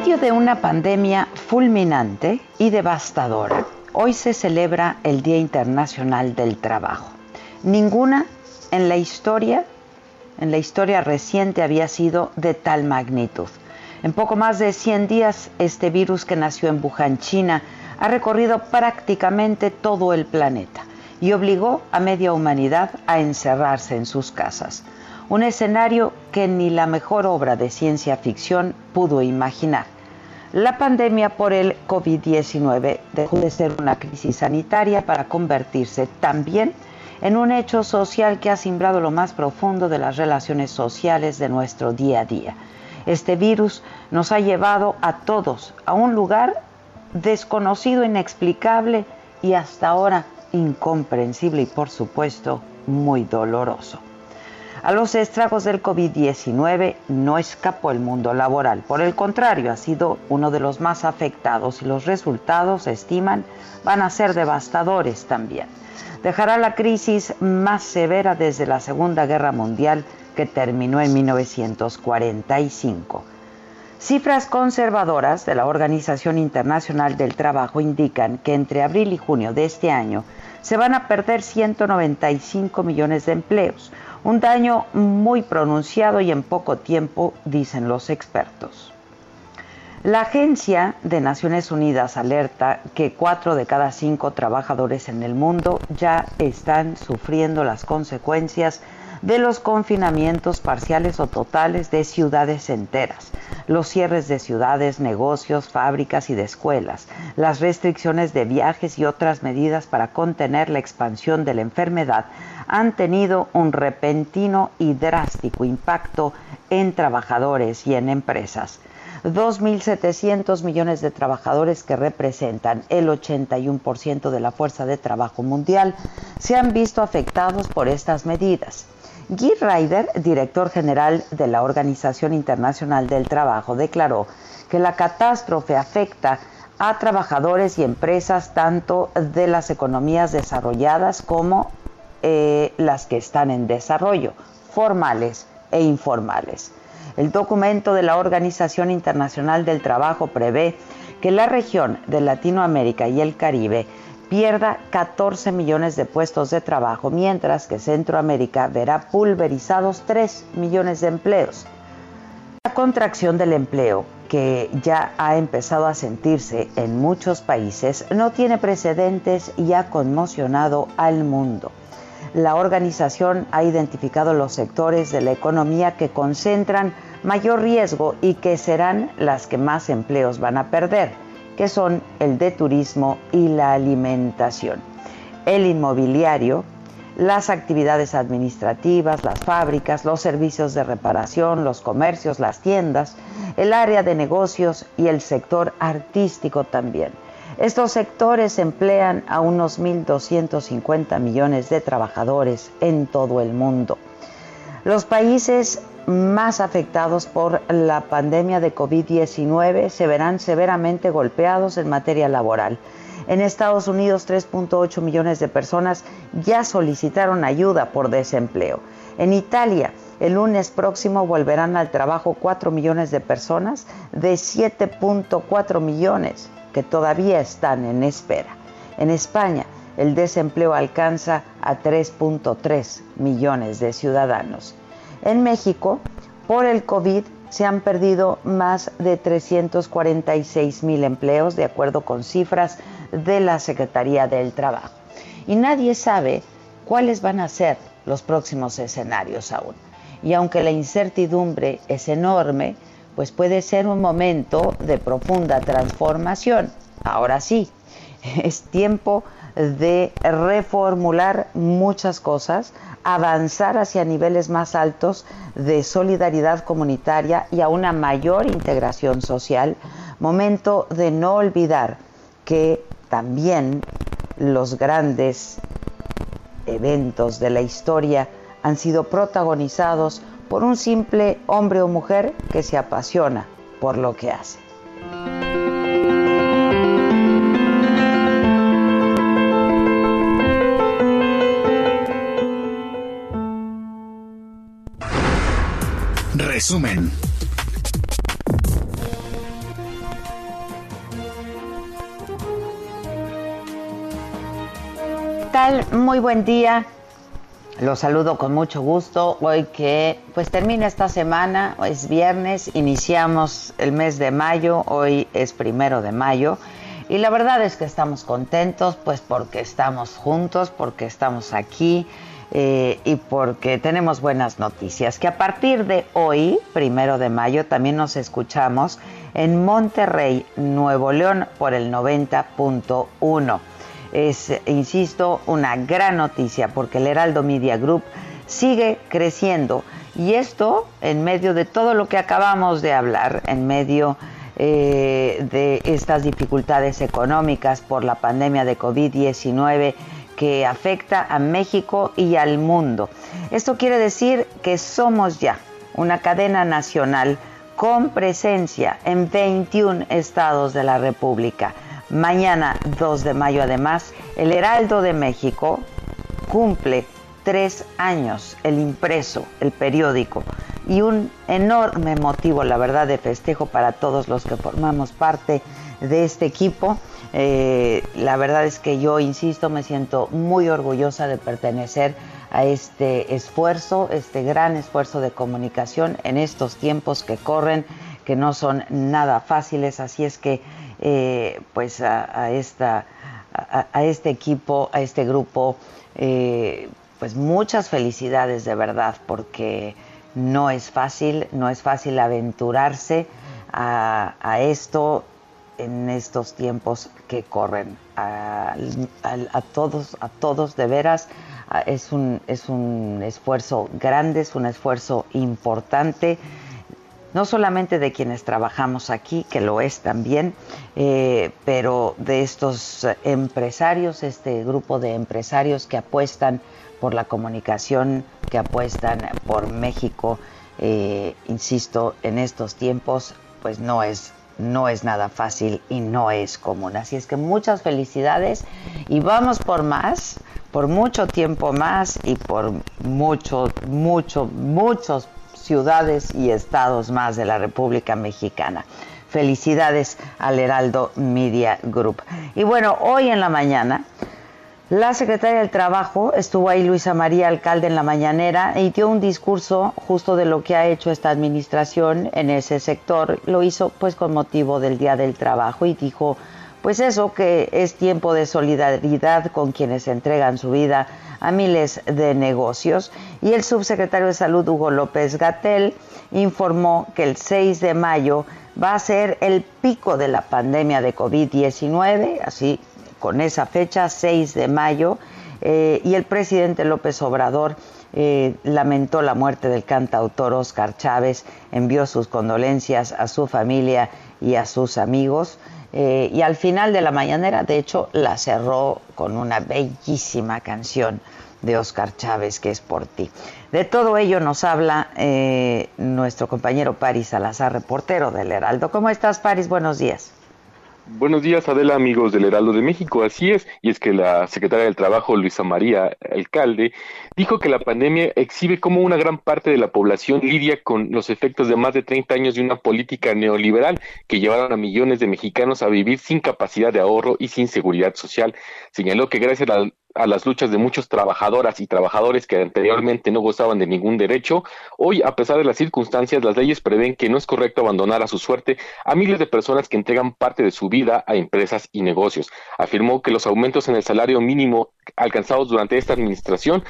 Medio de una pandemia fulminante y devastadora, hoy se celebra el Día Internacional del Trabajo. Ninguna en la historia, en la historia reciente había sido de tal magnitud. En poco más de 100 días, este virus que nació en Wuhan, China, ha recorrido prácticamente todo el planeta y obligó a media humanidad a encerrarse en sus casas un escenario que ni la mejor obra de ciencia ficción pudo imaginar. La pandemia por el COVID-19 dejó de ser una crisis sanitaria para convertirse también en un hecho social que ha simbrado lo más profundo de las relaciones sociales de nuestro día a día. Este virus nos ha llevado a todos a un lugar desconocido, inexplicable y hasta ahora incomprensible y por supuesto muy doloroso. A los estragos del COVID-19 no escapó el mundo laboral, por el contrario, ha sido uno de los más afectados y los resultados, se estiman, van a ser devastadores también. Dejará la crisis más severa desde la Segunda Guerra Mundial que terminó en 1945. Cifras conservadoras de la Organización Internacional del Trabajo indican que entre abril y junio de este año se van a perder 195 millones de empleos, un daño muy pronunciado y en poco tiempo, dicen los expertos. La Agencia de Naciones Unidas alerta que cuatro de cada cinco trabajadores en el mundo ya están sufriendo las consecuencias de los confinamientos parciales o totales de ciudades enteras, los cierres de ciudades, negocios, fábricas y de escuelas, las restricciones de viajes y otras medidas para contener la expansión de la enfermedad han tenido un repentino y drástico impacto en trabajadores y en empresas. 2.700 millones de trabajadores que representan el 81% de la fuerza de trabajo mundial se han visto afectados por estas medidas. Guy Ryder, director general de la Organización Internacional del Trabajo, declaró que la catástrofe afecta a trabajadores y empresas tanto de las economías desarrolladas como eh, las que están en desarrollo, formales e informales. El documento de la Organización Internacional del Trabajo prevé que la región de Latinoamérica y el Caribe pierda 14 millones de puestos de trabajo, mientras que Centroamérica verá pulverizados 3 millones de empleos. La contracción del empleo, que ya ha empezado a sentirse en muchos países, no tiene precedentes y ha conmocionado al mundo. La organización ha identificado los sectores de la economía que concentran mayor riesgo y que serán las que más empleos van a perder que son el de turismo y la alimentación. El inmobiliario, las actividades administrativas, las fábricas, los servicios de reparación, los comercios, las tiendas, el área de negocios y el sector artístico también. Estos sectores emplean a unos 1.250 millones de trabajadores en todo el mundo. Los países más afectados por la pandemia de COVID-19 se verán severamente golpeados en materia laboral. En Estados Unidos, 3.8 millones de personas ya solicitaron ayuda por desempleo. En Italia, el lunes próximo volverán al trabajo 4 millones de personas de 7.4 millones que todavía están en espera. En España, el desempleo alcanza a 3.3 millones de ciudadanos. En México, por el COVID, se han perdido más de 346 mil empleos, de acuerdo con cifras de la Secretaría del Trabajo. Y nadie sabe cuáles van a ser los próximos escenarios aún. Y aunque la incertidumbre es enorme, pues puede ser un momento de profunda transformación. Ahora sí, es tiempo de reformular muchas cosas, avanzar hacia niveles más altos de solidaridad comunitaria y a una mayor integración social, momento de no olvidar que también los grandes eventos de la historia han sido protagonizados por un simple hombre o mujer que se apasiona por lo que hace. Resumen. tal? Muy buen día. Los saludo con mucho gusto. Hoy que pues termina esta semana, es viernes, iniciamos el mes de mayo, hoy es primero de mayo. Y la verdad es que estamos contentos, pues porque estamos juntos, porque estamos aquí eh, y porque tenemos buenas noticias. Que a partir de hoy, primero de mayo, también nos escuchamos en Monterrey, Nuevo León, por el 90.1 es, insisto, una gran noticia porque el Heraldo Media Group sigue creciendo y esto en medio de todo lo que acabamos de hablar, en medio eh, de estas dificultades económicas por la pandemia de COVID-19 que afecta a México y al mundo. Esto quiere decir que somos ya una cadena nacional con presencia en 21 estados de la República Mañana 2 de mayo además, el Heraldo de México cumple tres años, el impreso, el periódico, y un enorme motivo, la verdad, de festejo para todos los que formamos parte de este equipo. Eh, la verdad es que yo, insisto, me siento muy orgullosa de pertenecer a este esfuerzo, este gran esfuerzo de comunicación en estos tiempos que corren, que no son nada fáciles, así es que eh, pues a, esta, a, este equipo, a este grupo, eh, pues muchas felicidades de verdad, porque no es fácil, no es fácil aventurarse a, esto en estos tiempos que corren. A, todos, a todos de veras, es un, es un esfuerzo grande, es un esfuerzo importante no solamente de quienes trabajamos aquí, que lo es también, eh, pero de estos empresarios, este grupo de empresarios que apuestan por la comunicación, que apuestan por México, eh, insisto, en estos tiempos, pues no es no es nada fácil y no es común. Así es que muchas felicidades y vamos por más, por mucho tiempo más y por mucho, mucho, muchos ciudades y estados más de la República Mexicana. Felicidades al Heraldo Media Group. Y bueno, hoy en la mañana, la secretaria del Trabajo estuvo ahí, Luisa María Alcalde, en la mañanera y dio un discurso justo de lo que ha hecho esta administración en ese sector. Lo hizo pues con motivo del Día del Trabajo y dijo pues eso que es tiempo de solidaridad con quienes entregan su vida a miles de negocios. Y el subsecretario de Salud, Hugo López Gatel, informó que el 6 de mayo va a ser el pico de la pandemia de COVID-19, así con esa fecha, 6 de mayo, eh, y el presidente López Obrador eh, lamentó la muerte del cantautor Oscar Chávez, envió sus condolencias a su familia y a sus amigos. Eh, y al final de la mañanera, de hecho, la cerró con una bellísima canción de Oscar Chávez, que es por ti. De todo ello nos habla eh, nuestro compañero Paris Salazar, reportero del Heraldo. ¿Cómo estás, Paris? Buenos días. Buenos días, Adela, amigos del Heraldo de México. Así es, y es que la secretaria del Trabajo, Luisa María Alcalde, dijo que la pandemia exhibe cómo una gran parte de la población lidia con los efectos de más de 30 años de una política neoliberal que llevaron a millones de mexicanos a vivir sin capacidad de ahorro y sin seguridad social. Señaló que gracias a a las luchas de muchos trabajadoras y trabajadores que anteriormente no gozaban de ningún derecho, hoy, a pesar de las circunstancias, las leyes prevén que no es correcto abandonar a su suerte a miles de personas que entregan parte de su vida a empresas y negocios. Afirmó que los aumentos en el salario mínimo alcanzados durante esta administración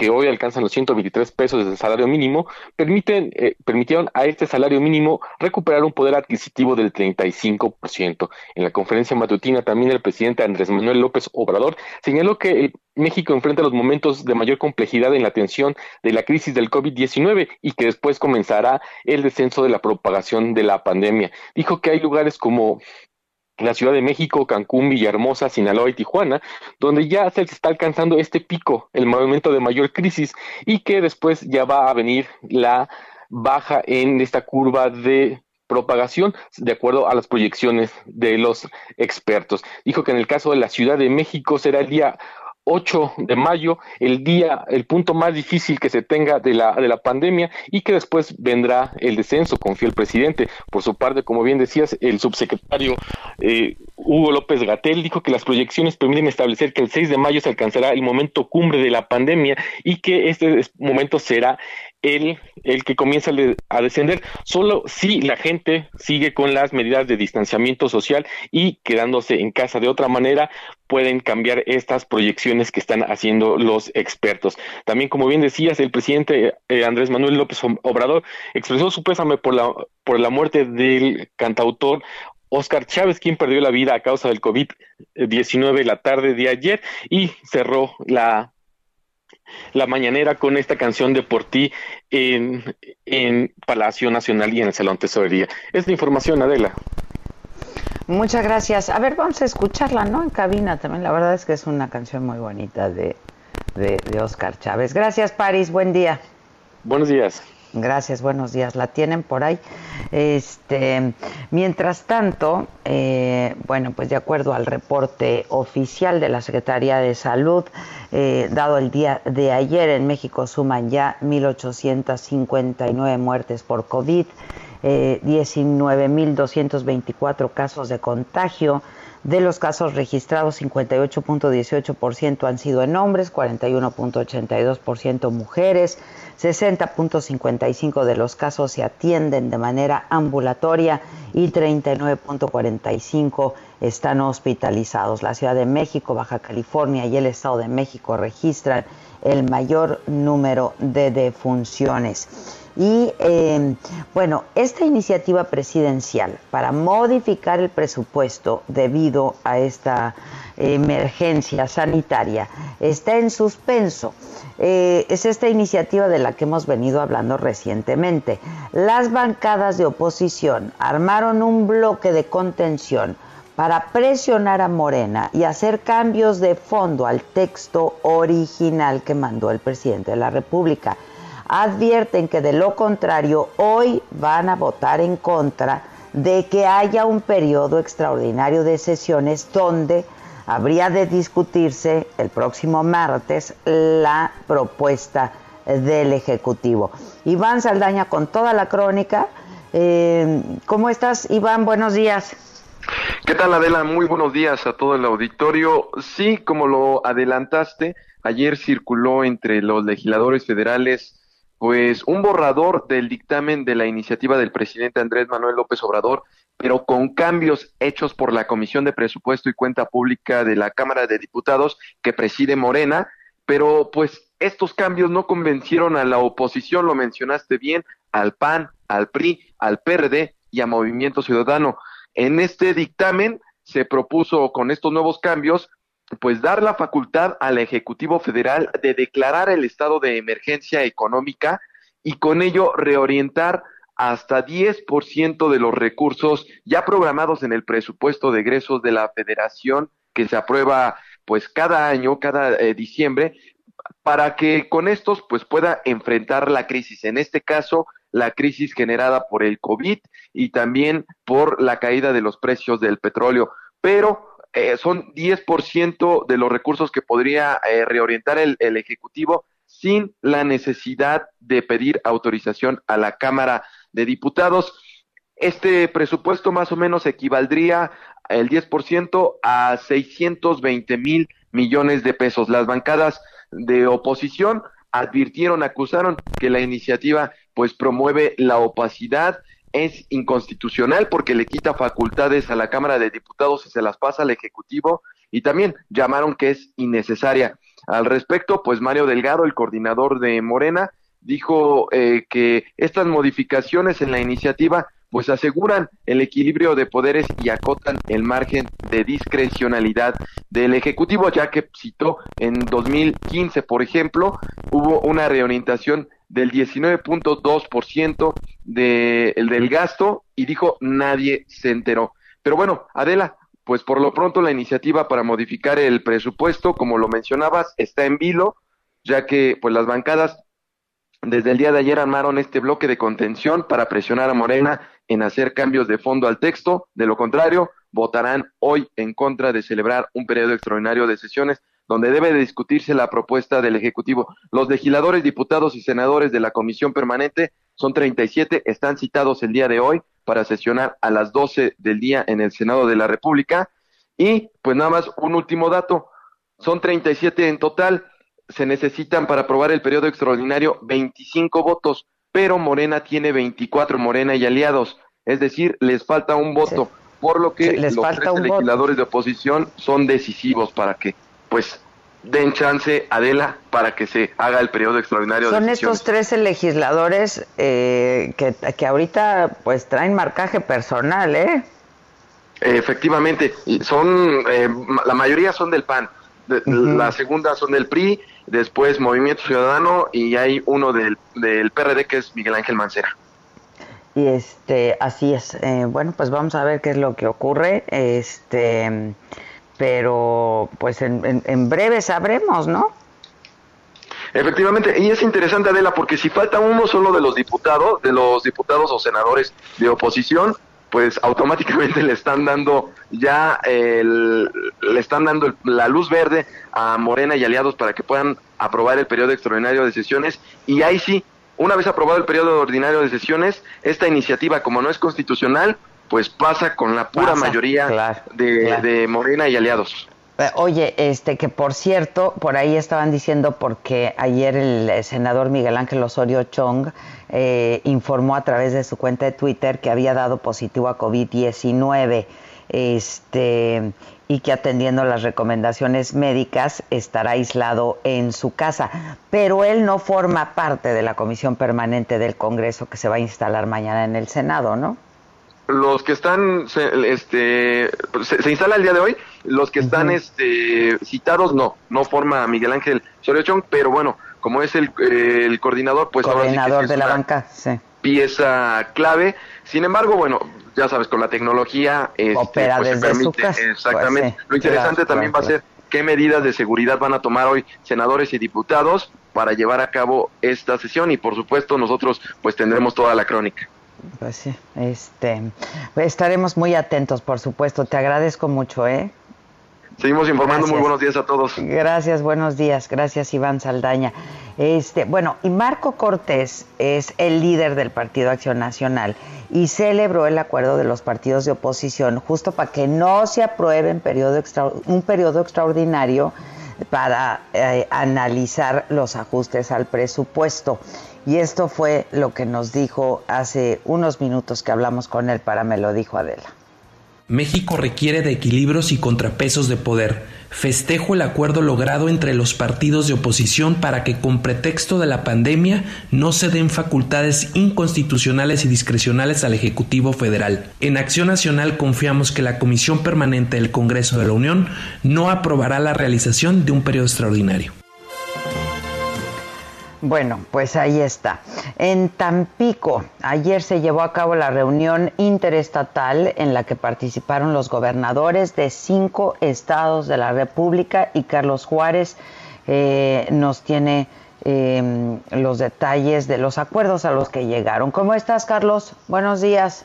que hoy alcanzan los 123 pesos del salario mínimo, permiten, eh, permitieron a este salario mínimo recuperar un poder adquisitivo del 35%. En la conferencia matutina también el presidente Andrés Manuel López Obrador señaló que México enfrenta los momentos de mayor complejidad en la atención de la crisis del COVID-19 y que después comenzará el descenso de la propagación de la pandemia. Dijo que hay lugares como la Ciudad de México, Cancún, Villahermosa, Sinaloa y Tijuana, donde ya se está alcanzando este pico, el momento de mayor crisis, y que después ya va a venir la baja en esta curva de propagación de acuerdo a las proyecciones de los expertos. Dijo que en el caso de la Ciudad de México será el día 8 de mayo, el día, el punto más difícil que se tenga de la, de la pandemia y que después vendrá el descenso, confía el presidente. Por su parte, como bien decías, el subsecretario eh, Hugo López Gatel dijo que las proyecciones permiten establecer que el 6 de mayo se alcanzará el momento cumbre de la pandemia y que este momento será el, el que comienza a descender, solo si la gente sigue con las medidas de distanciamiento social y quedándose en casa. De otra manera, pueden cambiar estas proyecciones que están haciendo los expertos. También, como bien decías, el presidente eh, Andrés Manuel López Obrador expresó su pésame por la, por la muerte del cantautor Oscar Chávez, quien perdió la vida a causa del COVID-19 la tarde de ayer y cerró la la mañanera con esta canción de Por ti en, en Palacio Nacional y en el Salón Tesorería. Es la información, Adela. Muchas gracias. A ver, vamos a escucharla, ¿no? En cabina también. La verdad es que es una canción muy bonita de, de, de Oscar Chávez. Gracias, Paris. Buen día. Buenos días. Gracias, buenos días. La tienen por ahí. Este, mientras tanto, eh, bueno, pues de acuerdo al reporte oficial de la Secretaría de Salud, eh, dado el día de ayer en México suman ya 1.859 muertes por COVID, eh, 19.224 casos de contagio. De los casos registrados, 58.18% han sido en hombres, 41.82% mujeres. 60.55 de los casos se atienden de manera ambulatoria y 39.45 están hospitalizados. La Ciudad de México, Baja California y el Estado de México registran el mayor número de defunciones. Y eh, bueno, esta iniciativa presidencial para modificar el presupuesto debido a esta emergencia sanitaria está en suspenso. Eh, es esta iniciativa de la que hemos venido hablando recientemente. Las bancadas de oposición armaron un bloque de contención para presionar a Morena y hacer cambios de fondo al texto original que mandó el presidente de la República. Advierten que de lo contrario hoy van a votar en contra de que haya un periodo extraordinario de sesiones donde habría de discutirse el próximo martes la propuesta del Ejecutivo. Iván Saldaña con toda la crónica. Eh, ¿Cómo estás, Iván? Buenos días. ¿Qué tal, Adela? Muy buenos días a todo el auditorio. Sí, como lo adelantaste, ayer circuló entre los legisladores federales pues un borrador del dictamen de la iniciativa del presidente Andrés Manuel López Obrador pero con cambios hechos por la Comisión de Presupuesto y Cuenta Pública de la Cámara de Diputados que preside Morena, pero pues estos cambios no convencieron a la oposición, lo mencionaste bien, al PAN, al PRI, al PRD y a Movimiento Ciudadano. En este dictamen se propuso con estos nuevos cambios pues dar la facultad al Ejecutivo Federal de declarar el estado de emergencia económica y con ello reorientar hasta 10% de los recursos ya programados en el presupuesto de egresos de la federación que se aprueba pues cada año, cada eh, diciembre, para que con estos pues pueda enfrentar la crisis. En este caso, la crisis generada por el COVID y también por la caída de los precios del petróleo. Pero eh, son 10% de los recursos que podría eh, reorientar el, el Ejecutivo sin la necesidad de pedir autorización a la Cámara de Diputados. Este presupuesto más o menos equivaldría el 10% a 620 mil millones de pesos. Las bancadas de oposición advirtieron, acusaron que la iniciativa pues promueve la opacidad, es inconstitucional porque le quita facultades a la Cámara de Diputados y se las pasa al Ejecutivo y también llamaron que es innecesaria. Al respecto, pues Mario Delgado, el coordinador de Morena, dijo eh, que estas modificaciones en la iniciativa pues aseguran el equilibrio de poderes y acotan el margen de discrecionalidad del Ejecutivo, ya que citó en 2015, por ejemplo, hubo una reorientación del 19.2% de, el del gasto y dijo nadie se enteró. Pero bueno, Adela, pues por lo pronto la iniciativa para modificar el presupuesto, como lo mencionabas, está en vilo, ya que pues las bancadas desde el día de ayer armaron este bloque de contención para presionar a Morena en hacer cambios de fondo al texto. De lo contrario, votarán hoy en contra de celebrar un periodo extraordinario de sesiones donde debe de discutirse la propuesta del Ejecutivo. Los legisladores, diputados y senadores de la Comisión Permanente son 37, están citados el día de hoy para sesionar a las 12 del día en el Senado de la República. Y pues nada más un último dato, son 37 en total, se necesitan para aprobar el periodo extraordinario 25 votos, pero Morena tiene 24, Morena y aliados, es decir, les falta un voto, por lo que los tres legisladores de oposición son decisivos para que pues den chance, Adela, para que se haga el periodo extraordinario. Son estos 13 legisladores eh, que, que ahorita pues traen marcaje personal, ¿eh? Efectivamente, son eh, la mayoría son del PAN, la segunda son del PRI, después Movimiento Ciudadano y hay uno del, del PRD que es Miguel Ángel Mancera. Y este, así es. Eh, bueno, pues vamos a ver qué es lo que ocurre. Este, pero pues en, en, breve sabremos, ¿no? Efectivamente, y es interesante, Adela, porque si falta uno solo de los diputados, de los diputados o senadores de oposición, pues automáticamente le están dando ya el, le están dando la luz verde a Morena y aliados para que puedan aprobar el periodo extraordinario de sesiones y ahí sí, una vez aprobado el periodo ordinario de sesiones, esta iniciativa como no es constitucional, pues pasa con la pura mayoría de, Morena y aliados. Eh, oye, este que por cierto, por ahí estaban diciendo porque ayer el senador Miguel Ángel Osorio Chong eh, informó a través de su cuenta de Twitter que había dado positivo a COVID-19 este, y que atendiendo las recomendaciones médicas estará aislado en su casa. Pero él no forma parte de la comisión permanente del Congreso que se va a instalar mañana en el Senado, ¿no? Los que están, este, se, instala el día de hoy, los que están este, citados no, no forma Miguel Ángel Soriochón, pero bueno, como es el, el coordinador, pues coordinador de la banca, sí. pieza clave. Sin embargo, bueno, ya sabes, con la tecnología este, Opera pues, desde permite, su exactamente. Lo interesante también va a ser qué medidas de seguridad van a tomar hoy senadores y diputados para llevar a cabo esta sesión y por supuesto nosotros pues tendremos toda la crónica. Pues sí, este, estaremos muy atentos, por supuesto. Te agradezco mucho, ¿eh? Seguimos informando. Muy buenos días a todos. Gracias, buenos días. Gracias, Iván Saldaña. Este, bueno, y Marco Cortés es el líder del Partido Acción Nacional y celebró el acuerdo de los partidos de oposición justo para que no se apruebe periodo un periodo extraordinario para eh, analizar los ajustes al presupuesto. Y esto fue lo que nos dijo hace unos minutos que hablamos con él para me lo dijo Adela. México requiere de equilibrios y contrapesos de poder. Festejo el acuerdo logrado entre los partidos de oposición para que con pretexto de la pandemia no se den facultades inconstitucionales y discrecionales al Ejecutivo Federal. En Acción Nacional confiamos que la Comisión Permanente del Congreso de la Unión no aprobará la realización de un periodo extraordinario. Bueno, pues ahí está. En Tampico, ayer se llevó a cabo la reunión interestatal en la que participaron los gobernadores de cinco estados de la República y Carlos Juárez eh, nos tiene em, los detalles de los acuerdos a los que llegaron. ¿Cómo estás, Carlos? Buenos días.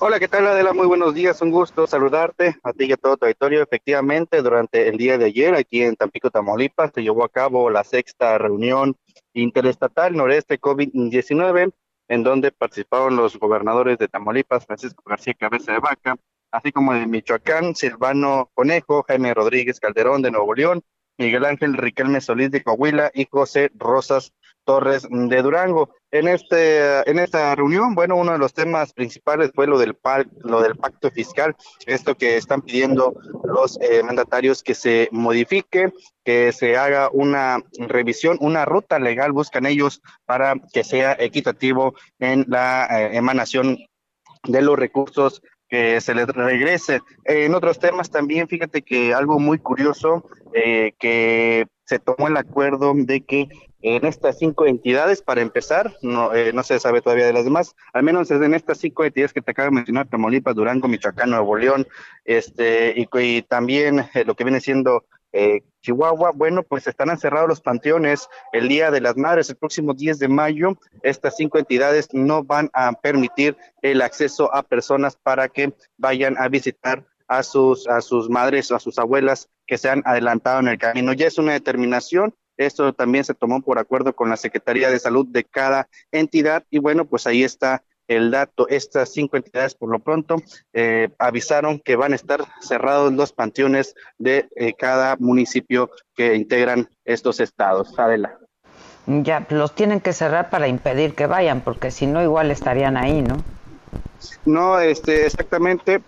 Hola, ¿qué tal Adela? Muy buenos días, un gusto saludarte a ti y a todo tu auditorio. Efectivamente, durante el día de ayer aquí en Tampico, Tamaulipas, se llevó a cabo la sexta reunión interestatal noreste COVID-19, en donde participaron los gobernadores de Tamaulipas, Francisco García Cabeza de Vaca, así como de Michoacán, Silvano Conejo, Jaime Rodríguez Calderón de Nuevo León, Miguel Ángel Riquelme Solís de Coahuila y José Rosas Torres de Durango. En, este, en esta reunión, bueno, uno de los temas principales fue lo del, lo del pacto fiscal, esto que están pidiendo los eh, mandatarios que se modifique, que se haga una revisión, una ruta legal, buscan ellos para que sea equitativo en la eh, emanación de los recursos que se les regrese. En otros temas también, fíjate que algo muy curioso, eh, que se tomó el acuerdo de que en estas cinco entidades, para empezar, no, eh, no se sabe todavía de las demás, al menos en estas cinco entidades que te acabo de mencionar, Tamaulipas, Durango, Michoacán, Nuevo León, este, y, también eh, lo que viene siendo eh, Chihuahua, bueno, pues estarán cerrados los panteones el Día de las Madres, el próximo 10 de mayo. Estas cinco entidades no van a permitir el acceso a personas para que vayan a visitar a sus, a sus madres o a sus abuelas que se han adelantado en el camino. Ya es una determinación esto también se tomó por acuerdo con la Secretaría de Salud de cada entidad y bueno, pues ahí está el dato. Estas cinco entidades por lo pronto eh, avisaron que van a estar cerrados los panteones de eh, cada municipio que integran estos estados. Adela. Ya, los tienen que cerrar para impedir que vayan, porque si no igual estarían ahí, ¿no? No, este, exactamente.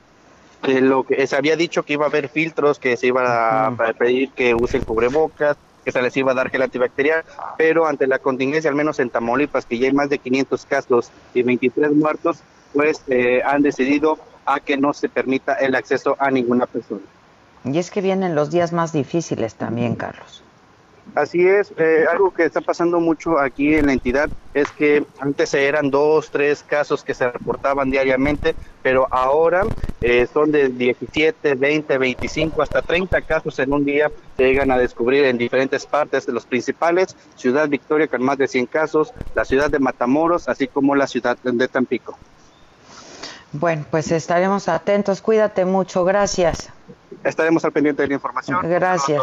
Eh, lo que se había dicho que iba a haber filtros, que se iba a pedir que usen cubrebocas, que se les iba a dar gel antibacterial, pero ante la contingencia, al menos en Tamaulipas, que ya hay más de 500 casos y 23 muertos, pues eh, han decidido a que no se permita el acceso a ninguna persona. Y es que vienen los días más difíciles también, Carlos. Así es, eh, algo que está pasando mucho aquí en la entidad es que antes eran dos, tres casos que se reportaban diariamente, pero ahora eh, son de 17, 20, 25, hasta 30 casos en un día se llegan a descubrir en diferentes partes de los principales, Ciudad Victoria con más de 100 casos, la ciudad de Matamoros, así como la ciudad de Tampico. Bueno, pues estaremos atentos, cuídate mucho, gracias. Estaremos al pendiente de la información. Gracias.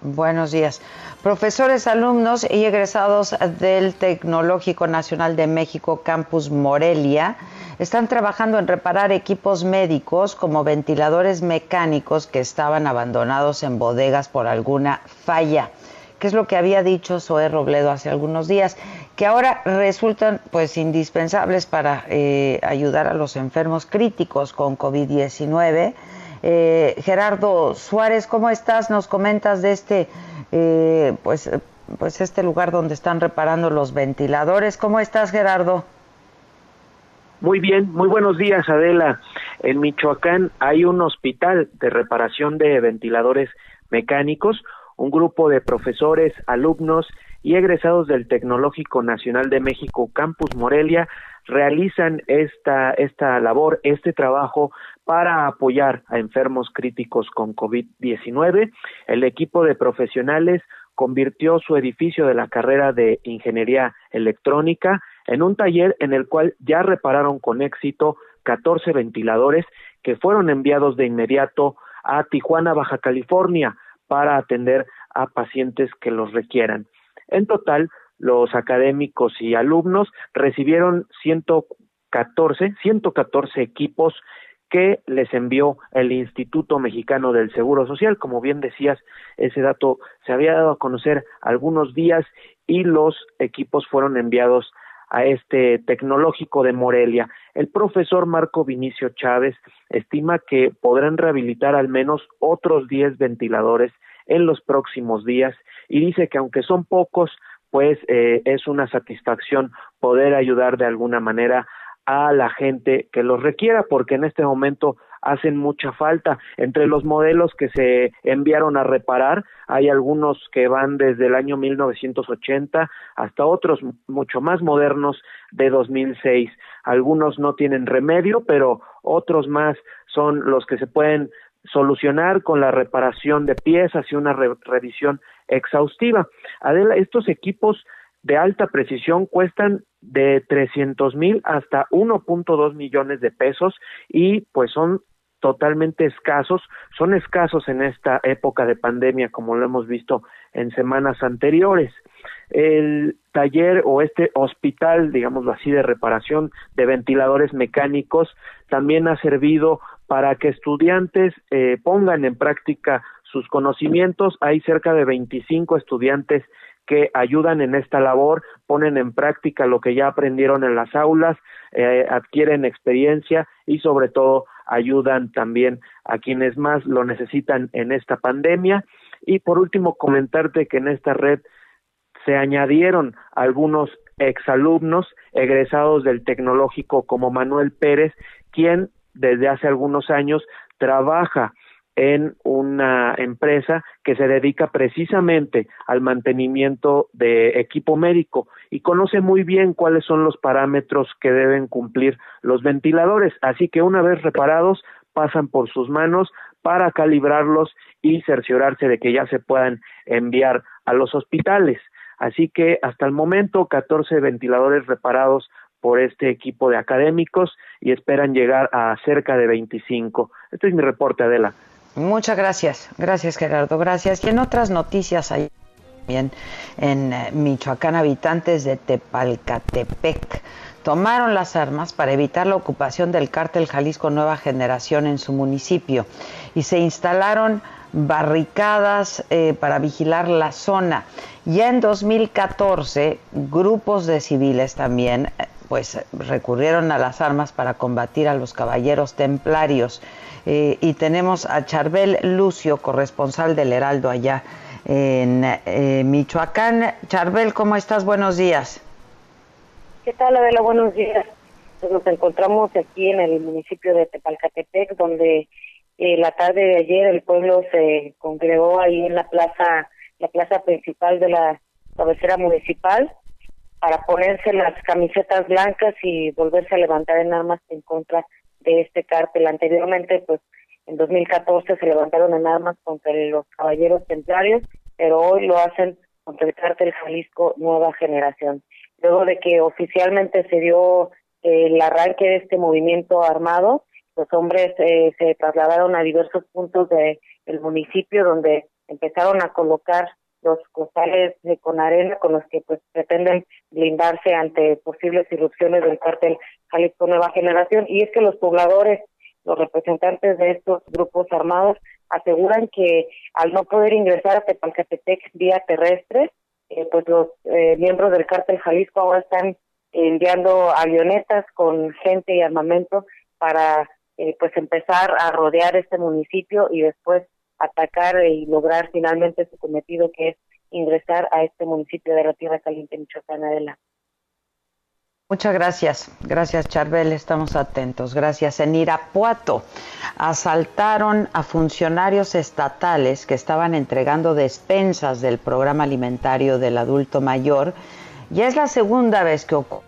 Buenos días. Profesores, alumnos y egresados del Tecnológico Nacional de México Campus Morelia están trabajando en reparar equipos médicos como ventiladores mecánicos que estaban abandonados en bodegas por alguna falla, que es lo que había dicho Zoé Robledo hace algunos días, que ahora resultan pues indispensables para eh, ayudar a los enfermos críticos con COVID-19 eh, Gerardo Suárez, ¿cómo estás? Nos comentas de este, eh, pues, pues este lugar donde están reparando los ventiladores. ¿Cómo estás, Gerardo? Muy bien, muy buenos días, Adela. En Michoacán hay un hospital de reparación de ventiladores mecánicos. Un grupo de profesores, alumnos y egresados del Tecnológico Nacional de México Campus Morelia realizan esta, esta labor, este trabajo para apoyar a enfermos críticos con COVID-19. El equipo de profesionales convirtió su edificio de la carrera de Ingeniería Electrónica en un taller en el cual ya repararon con éxito 14 ventiladores que fueron enviados de inmediato a Tijuana, Baja California, para atender a pacientes que los requieran. En total, los académicos y alumnos recibieron 114, 114 equipos que les envió el Instituto Mexicano del Seguro Social. Como bien decías, ese dato se había dado a conocer algunos días y los equipos fueron enviados a este tecnológico de Morelia. El profesor Marco Vinicio Chávez estima que podrán rehabilitar al menos otros 10 ventiladores en los próximos días y dice que aunque son pocos, pues eh, es una satisfacción poder ayudar de alguna manera a la gente que los requiera, porque en este momento hacen mucha falta. Entre los modelos que se enviaron a reparar, hay algunos que van desde el año 1980 hasta otros mucho más modernos de 2006. Algunos no tienen remedio, pero otros más son los que se pueden solucionar con la reparación de piezas y una revisión exhaustiva. Adela, estos equipos de alta precisión cuestan de 300 mil hasta 1.2 millones de pesos y pues son totalmente escasos, son escasos en esta época de pandemia como lo hemos visto en semanas anteriores. El taller o este hospital, digámoslo así, de reparación de ventiladores mecánicos también ha servido para que estudiantes eh, pongan en práctica sus conocimientos. Hay cerca de 25 estudiantes que ayudan en esta labor, ponen en práctica lo que ya aprendieron en las aulas, eh, adquieren experiencia y sobre todo ayudan también a quienes más lo necesitan en esta pandemia. Y por último, comentarte que en esta red se añadieron algunos exalumnos egresados del tecnológico como Manuel Pérez, quien desde hace algunos años trabaja en una empresa que se dedica precisamente al mantenimiento de equipo médico y conoce muy bien cuáles son los parámetros que deben cumplir los ventiladores. Así que una vez reparados, pasan por sus manos para calibrarlos y cerciorarse de que ya se puedan enviar a los hospitales. Así que hasta el momento 14 ventiladores reparados por este equipo de académicos y esperan llegar a cerca de 25. Este es mi reporte, Adela. Muchas gracias, gracias Gerardo, gracias. Y en otras noticias hay también en eh, Michoacán habitantes de Tepalcatepec tomaron las armas para evitar la ocupación del cártel Jalisco Nueva Generación en su municipio y se instalaron barricadas eh, para vigilar la zona. Ya en 2014, grupos de civiles también eh, pues recurrieron a las armas para combatir a los caballeros templarios. Eh, y tenemos a Charbel Lucio, corresponsal del Heraldo allá en eh, Michoacán. Charbel, ¿cómo estás? Buenos días. ¿Qué tal, Adela? Buenos días. Pues nos encontramos aquí en el municipio de Tepalcatepec, donde eh, la tarde de ayer el pueblo se congregó ahí en la plaza, la plaza principal de la cabecera municipal para ponerse las camisetas blancas y volverse a levantar en armas en contra de este cártel. Anteriormente, pues en 2014 se levantaron en armas contra los caballeros templarios, pero hoy lo hacen contra el cártel Jalisco Nueva Generación. Luego de que oficialmente se dio el arranque de este movimiento armado, los hombres eh, se trasladaron a diversos puntos del municipio donde empezaron a colocar los costales con arena con los que pues pretenden blindarse ante posibles irrupciones del cártel Jalisco Nueva Generación. Y es que los pobladores, los representantes de estos grupos armados aseguran que al no poder ingresar a Tepalcatepec vía terrestre, eh, pues los eh, miembros del cártel Jalisco ahora están enviando avionetas con gente y armamento para eh, pues empezar a rodear este municipio y después atacar y lograr finalmente su cometido que es ingresar a este municipio de la Tierra Caliente, Michoacán, la Muchas gracias, gracias Charbel, estamos atentos. Gracias. En Irapuato asaltaron a funcionarios estatales que estaban entregando despensas del programa alimentario del adulto mayor. Y es la segunda vez que ocurre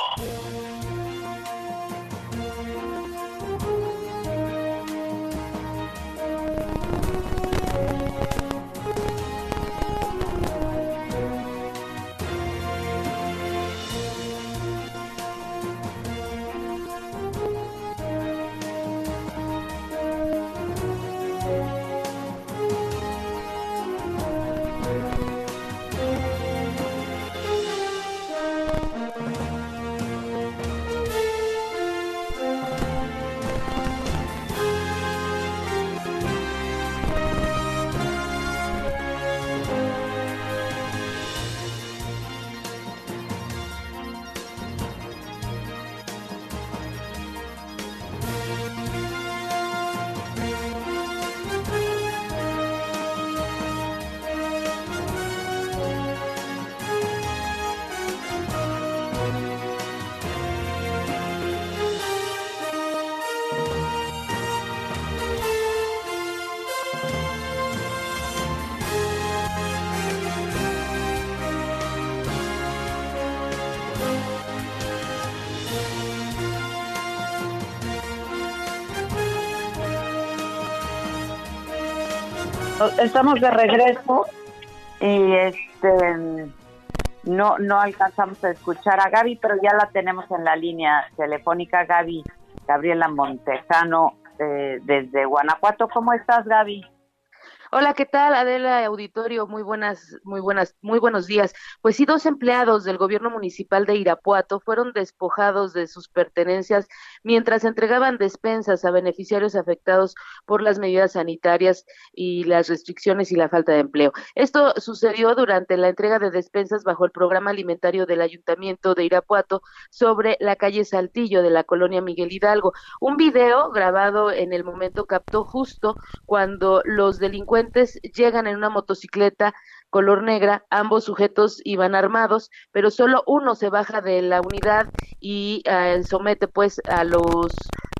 Estamos de regreso y este no no alcanzamos a escuchar a Gaby, pero ya la tenemos en la línea telefónica Gaby Gabriela Montejano eh, desde Guanajuato. ¿Cómo estás, Gaby? Hola, ¿qué tal? Adela Auditorio, muy buenas, muy buenas, muy buenos días. Pues sí, dos empleados del gobierno municipal de Irapuato fueron despojados de sus pertenencias mientras entregaban despensas a beneficiarios afectados por las medidas sanitarias y las restricciones y la falta de empleo. Esto sucedió durante la entrega de despensas bajo el programa alimentario del Ayuntamiento de Irapuato sobre la calle Saltillo de la colonia Miguel Hidalgo. Un video grabado en el momento captó justo cuando los delincuentes llegan en una motocicleta color negra, ambos sujetos iban armados, pero solo uno se baja de la unidad y eh, somete pues a los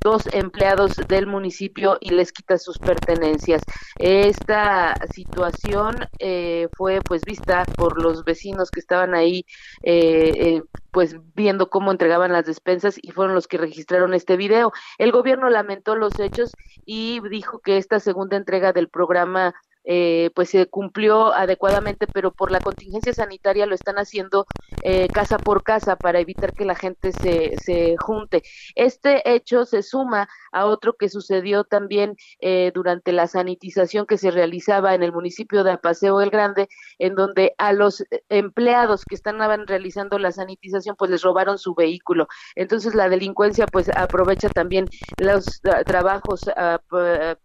dos empleados del municipio y les quita sus pertenencias. Esta situación eh, fue pues vista por los vecinos que estaban ahí eh, pues viendo cómo entregaban las despensas y fueron los que registraron este video. El gobierno lamentó los hechos y dijo que esta segunda entrega del programa eh, pues se cumplió adecuadamente, pero por la contingencia sanitaria lo están haciendo eh, casa por casa para evitar que la gente se, se junte. Este hecho se suma a otro que sucedió también eh, durante la sanitización que se realizaba en el municipio de Apaseo el Grande, en donde a los empleados que estaban realizando la sanitización pues les robaron su vehículo. Entonces la delincuencia pues aprovecha también los ah, trabajos ah,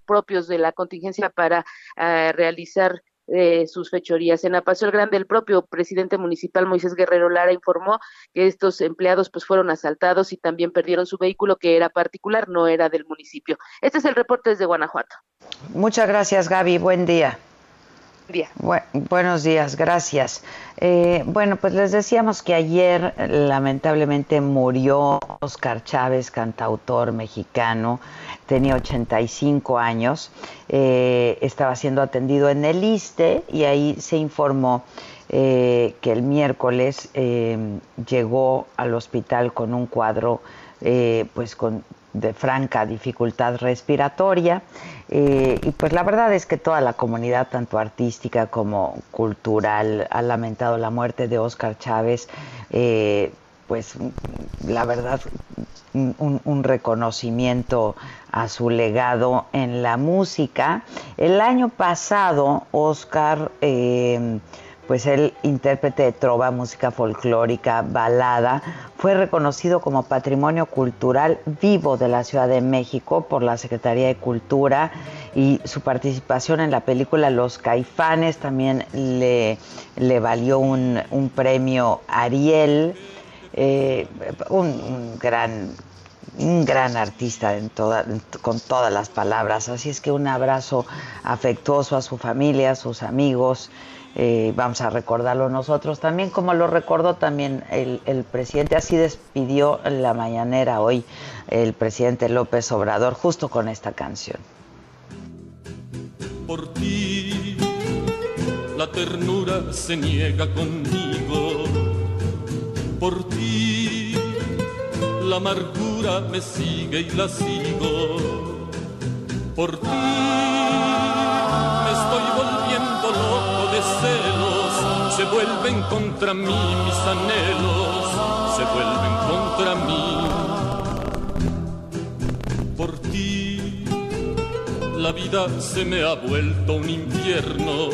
propios de la contingencia para realizar eh, sus fechorías. En Apaseo el Grande, el propio presidente municipal Moisés Guerrero Lara informó que estos empleados pues fueron asaltados y también perdieron su vehículo que era particular, no era del municipio. Este es el reporte desde Guanajuato. Muchas gracias, Gaby. Buen día buenos días, gracias. Eh, bueno, pues les decíamos que ayer lamentablemente murió Oscar Chávez, cantautor mexicano, tenía 85 años, eh, estaba siendo atendido en el ISTE y ahí se informó eh, que el miércoles llegó al hospital con un cuadro pues con de franca dificultad respiratoria. Eh, y pues la verdad es que toda la comunidad, tanto artística como cultural, ha lamentado la muerte de Oscar Chávez. Eh, pues la verdad, un, reconocimiento a su legado en la música. El año pasado, Oscar... Eh, pues el intérprete de trova, música folclórica, balada, fue reconocido como Patrimonio Cultural Vivo de la Ciudad de México por la Secretaría de Cultura y su participación en la película Los Caifanes también le, le valió un, premio Ariel, eh, un, gran un gran artista con todas las palabras. Así es que un abrazo afectuoso a su familia, a sus amigos eh, vamos a recordarlo nosotros. También, como lo recordó también el, el, presidente, así despidió la mañanera hoy el presidente López Obrador, justo con esta canción. Por ti, la ternura se niega conmigo, por ti, la amargura me sigue y la sigo, por ti, me estoy volviendo celos se vuelven contra mí, mis anhelos se vuelven contra mí. Por ti la vida se me ha vuelto un infierno.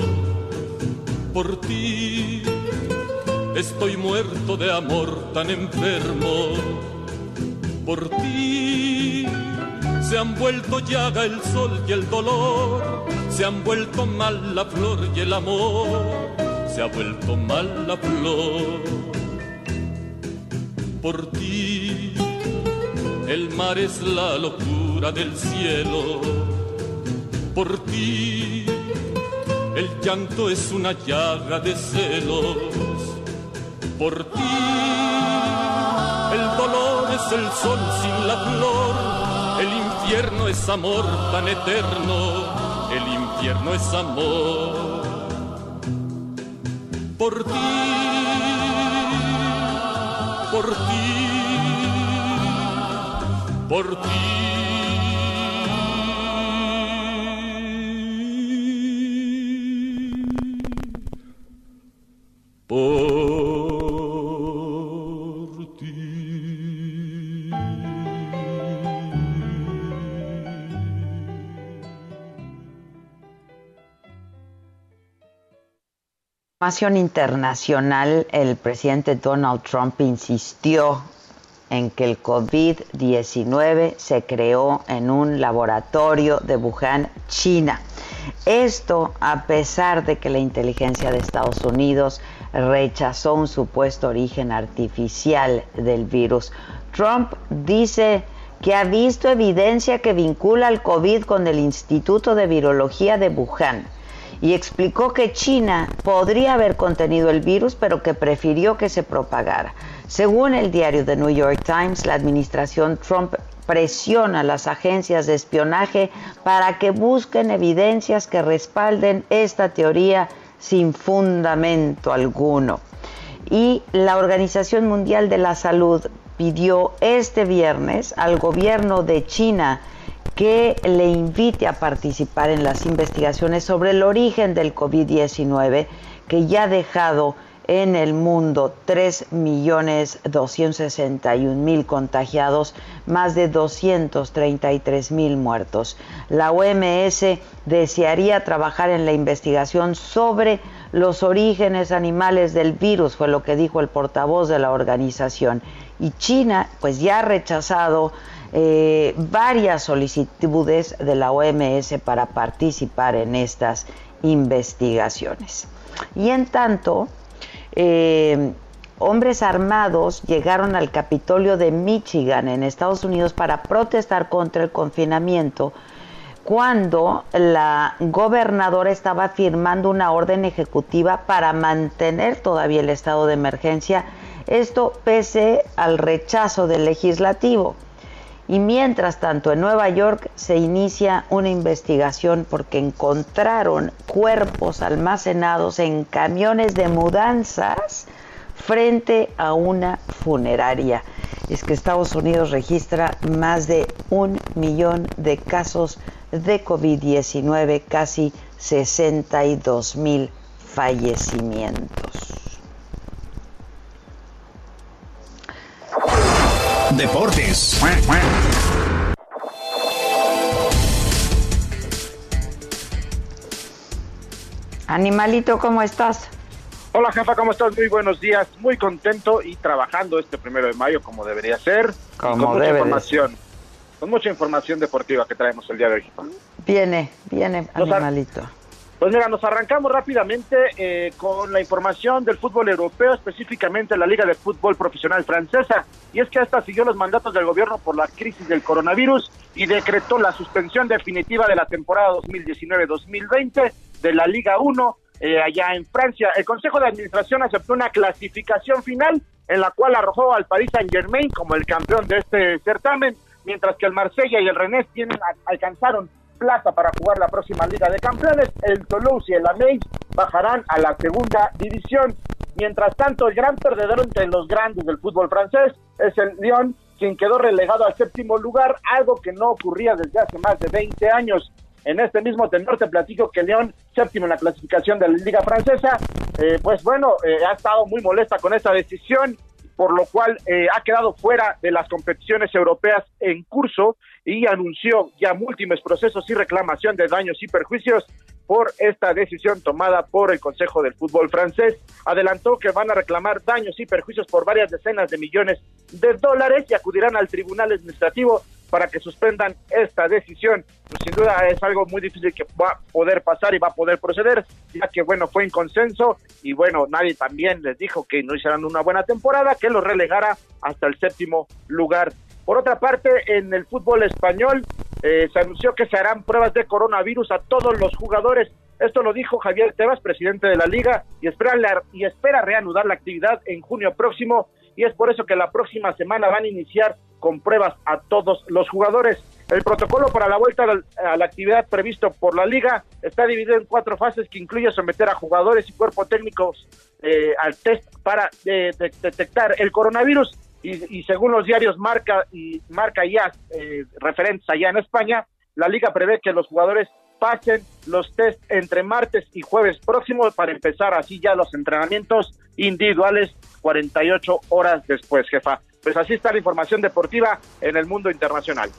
Por ti estoy muerto de amor tan enfermo. Por ti se han vuelto llaga el sol y el dolor se han vuelto mal la flor y el amor, se ha vuelto mal la flor. Por ti, el mar es la locura del cielo. Por ti, el llanto es una llaga de celos. Por ti, el dolor es el sol sin la flor. El infierno es amor tan eterno tierno es amor. Por ti, por ti, por ti. Por información internacional, el presidente Donald Trump insistió en que el COVID-19 se creó en un laboratorio de Wuhan, China. Esto a pesar de que la inteligencia de Estados Unidos rechazó un supuesto origen artificial del virus. Trump dice que ha visto evidencia que vincula al COVID con el Instituto de Virología de Wuhan y explicó que China podría haber contenido el virus, pero que prefirió que se propagara. Según el diario The New York Times, la administración Trump presiona a las agencias de espionaje para que busquen evidencias que respalden esta teoría sin fundamento alguno. Y la Organización Mundial de la Salud pidió este viernes al gobierno de China que le invite a participar en las investigaciones sobre el origen del COVID-19 que ya ha dejado en el mundo 3.261.000 contagiados, más de 233.000 muertos. La OMS desearía trabajar en la investigación sobre los orígenes animales del virus, fue lo que dijo el portavoz de la organización. Y China, pues ya ha rechazado eh, varias solicitudes de la OMS para participar en estas investigaciones. Y en tanto, eh, hombres armados llegaron al Capitolio de Michigan en Estados Unidos para protestar contra el confinamiento cuando la gobernadora estaba firmando una orden ejecutiva para mantener todavía el estado de emergencia, esto pese al rechazo del legislativo. Y mientras tanto, en Nueva York se inicia una investigación porque encontraron cuerpos almacenados en camiones de mudanzas frente a una funeraria. Es que Estados Unidos registra más de un millón de casos de COVID-19, casi 62 mil fallecimientos. Deportes. Animalito, ¿cómo estás? Hola jefa, ¿cómo estás? Muy buenos días, muy contento y trabajando este primero de mayo como debería ser. Como con mucha información, con mucha información deportiva que traemos el día de hoy. jefa. Viene, viene, animalito. Pues mira, nos arrancamos rápidamente eh, con la información del fútbol europeo, específicamente la Liga de Fútbol Profesional Francesa. Y es que esta siguió los mandatos del gobierno por la crisis del coronavirus y decretó la suspensión definitiva de la temporada 2019-2020 de la Liga 1 eh, allá en Francia. El Consejo de Administración aceptó una clasificación final en la cual arrojó al Paris Saint Germain como el campeón de este certamen, mientras que el Marsella y el Rennes tienen, alcanzaron plaza para jugar la próxima Liga de Campeones. El Toulouse y el Ameis bajarán a la segunda división. Mientras tanto, el gran perdedor entre los grandes del fútbol francés es el Lyon, quien quedó relegado al séptimo lugar, algo que no ocurría desde hace más de 20 años. En este mismo tenor te platico que León, séptimo en la clasificación de la Liga Francesa, eh, pues bueno, eh, ha estado muy molesta con esta decisión, por lo cual eh, ha quedado fuera de las competiciones europeas en curso y anunció ya múltiples procesos y reclamación de daños y perjuicios por esta decisión tomada por el Consejo del Fútbol francés. Adelantó que van a reclamar daños y perjuicios por varias decenas de millones de dólares y acudirán al Tribunal Administrativo para que suspendan esta decisión. Pues sin duda es algo muy difícil que va a poder pasar y va a poder proceder, ya que bueno, fue en consenso y bueno, nadie también les dijo que no hicieran una buena temporada, que los relegara hasta el séptimo lugar. Por otra parte, en el fútbol español eh, se anunció que se harán pruebas de coronavirus a todos los jugadores. Esto lo dijo Javier Tebas, presidente de la liga, y espera, la- y espera reanudar la actividad en junio próximo. Y es por eso que la próxima semana van a iniciar con pruebas a todos los jugadores. El protocolo para la vuelta a la, actividad previsto por la liga está dividido en cuatro fases que incluye someter a jugadores y cuerpos técnicos eh, al test para eh, de- detectar el coronavirus y, según los diarios Marca y Marca ya eh, referentes allá en España, la liga prevé que los jugadores pasen los test entre martes y jueves próximo para empezar así ya los entrenamientos individuales 48 horas después, jefa. Pues así está la información deportiva en el mundo internacional.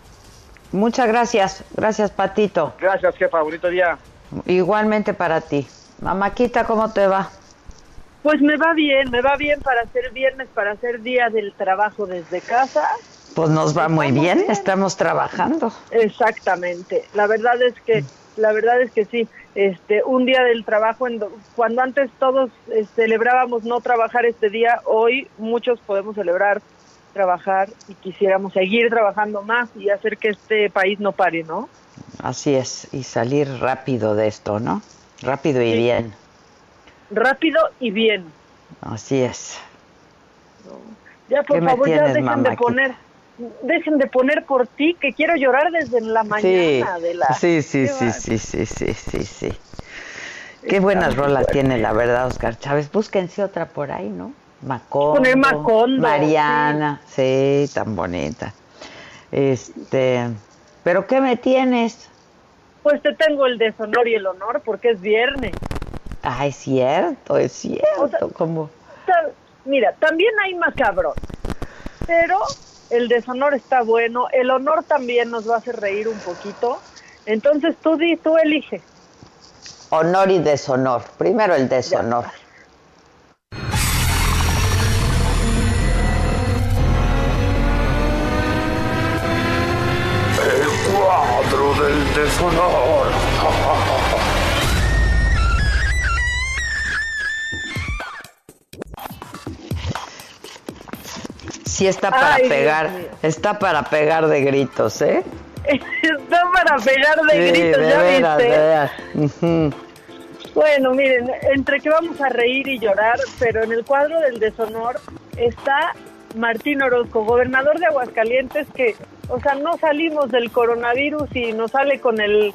Muchas gracias, gracias Patito. Gracias, jefa, bonito día. Igualmente para ti. Mamáquita, ¿cómo te va? Pues me va bien, me va bien para hacer viernes, para hacer día del trabajo desde casa. Pues nos va muy bien, estamos trabajando. Exactamente. La verdad es que, la verdad es que sí. Este, un día del trabajo, cuando antes todos eh, celebrábamos no trabajar este día, hoy muchos podemos celebrar trabajar y quisiéramos seguir trabajando más y hacer que este país no pare, ¿no? Así es, y salir rápido de esto, ¿no? Rápido y bien. Rápido y bien. Así es. Ya, por favor, ya dejen de poner dejen de poner por ti que quiero llorar desde la mañana de la sí sí sí, sí sí sí sí sí qué buenas rolas tiene la verdad Oscar Chávez búsquense otra por ahí no Macondo, Mariana sí. tan bonita este pero qué me tienes pues te tengo el deshonor y el honor porque es viernes ah es cierto es cierto como mira también hay macabro pero el deshonor está bueno, el honor también nos va a hacer reír un poquito. Entonces tú di, tú elige. Honor y deshonor. Primero el deshonor. Del deshonor. Sí está para pegar, está para pegar de gritos, ¿eh? Está para pegar de gritos, ya viste. Bueno, miren, entre que vamos a reír y llorar, pero en el cuadro del deshonor está Martín Orozco, gobernador de Aguascalientes, que, o sea, no salimos del coronavirus y nos sale con el,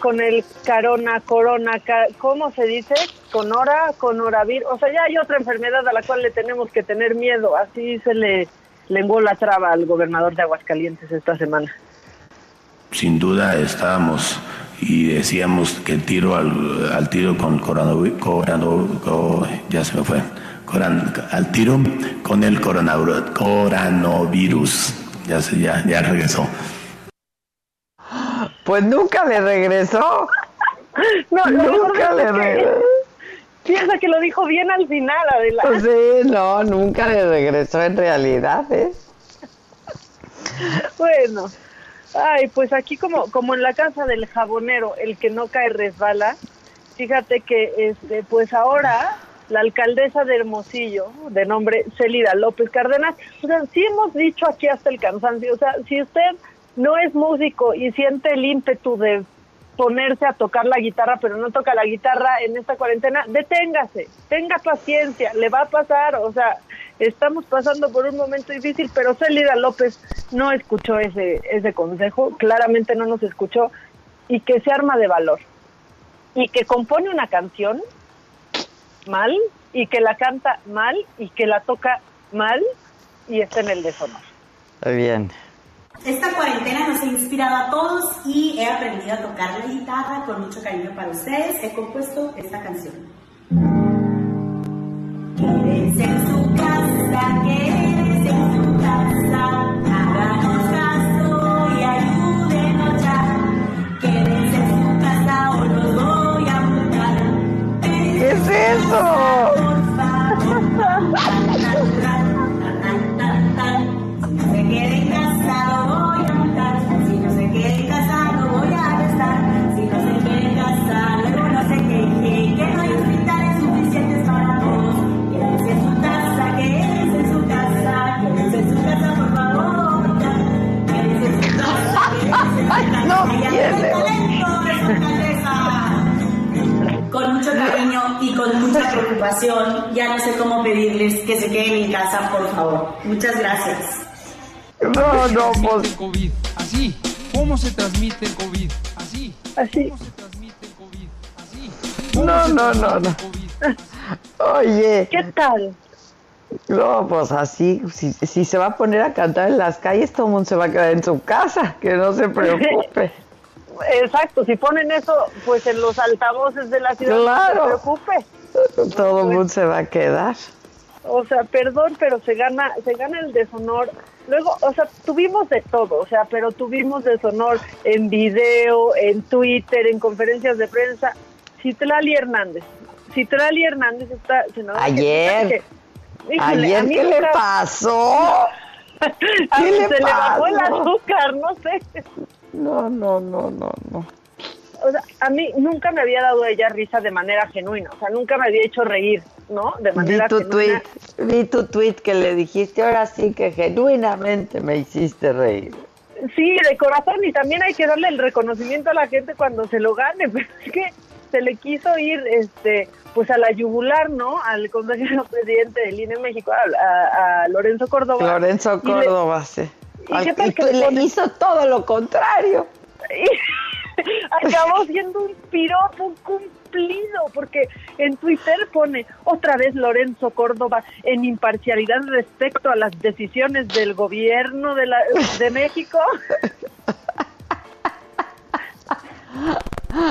con el corona, corona, ¿cómo se dice? Conora, conoravirus, o sea, ya hay otra enfermedad a la cual le tenemos que tener miedo, así se le lenguó la traba al gobernador de Aguascalientes esta semana. Sin duda estábamos y decíamos que el tiro al, tiro con coronavirus, ya se me fue, al tiro con el coronavirus, ya, se, ya, ya regresó. Pues nunca le regresó. No, nunca le regresó. Piensa que lo dijo bien al final, adelante. Sí, no, nunca le regresó en realidad, ¿eh? Bueno, ay, pues aquí como, como en la casa del jabonero, el que no cae resbala, fíjate que este, pues ahora la alcaldesa de Hermosillo, de nombre Celida López Cárdenas, o sea, sí hemos dicho aquí hasta el cansancio, o sea, si usted no es músico y siente el ímpetu de ponerse a tocar la guitarra, pero no toca la guitarra en esta cuarentena, deténgase, tenga paciencia, le va a pasar, o sea, estamos pasando por un momento difícil, pero Celida López no escuchó ese, ese consejo, claramente no nos escuchó, y que se arma de valor, y que compone una canción mal, y que la canta mal, y que la toca mal, y está en el deshonor. Muy bien. Esta cuarentena nos ha inspirado a todos y he aprendido a tocar la guitarra con mucho cariño para ustedes. He compuesto esta canción. Quédense en su casa, quédense en su casa, es cariño y con mucha preocupación, ya no sé cómo pedirles que se queden en casa, por favor. Muchas gracias. No, no, pues. COVID? Así. ¿Cómo se transmite el COVID? Así. Así. ¿Cómo se transmite el COVID? Así. No, no, no, no. Oye. ¿Qué tal? No, pues así, si, si, se va a poner a cantar en las calles, todo el mundo se va a quedar en su casa, que no se preocupe. Exacto, si ponen eso pues en los altavoces de la ciudad, Claro. no se preocupe. Todo el mundo se va a quedar. O sea, perdón, pero se gana, se gana el deshonor. Luego, o sea, tuvimos de todo, o sea, pero tuvimos deshonor en video, en Twitter, en conferencias de prensa. Citlali Hernández. Citlali Hernández está senadora Ayer. que- híjole, Ayer, ¿qué le pasó? A ¿Qué mí le se le bajó el azúcar, no sé. No, no, no, no, no. O sea, a mí nunca me había dado ella risa de manera genuina, o sea, nunca me había hecho reír, ¿no? De Vi manera tu genuina. tweet, vi tu tweet que le dijiste, ahora sí que genuinamente me hiciste reír. Sí, de corazón, y también hay que darle el reconocimiento a la gente cuando se lo gane, pero es que se le quiso ir, este, pues a la yugular, ¿no? Al consejero presidente del INE México, a, a- a Lorenzo Córdoba. Lorenzo le- Córdoba, sí. ¿Y que tú- le hizo todo lo contrario. acabó siendo un piropo cumplido, porque en Twitter pone otra vez Lorenzo Córdoba en imparcialidad respecto a las decisiones del gobierno de, la, de México.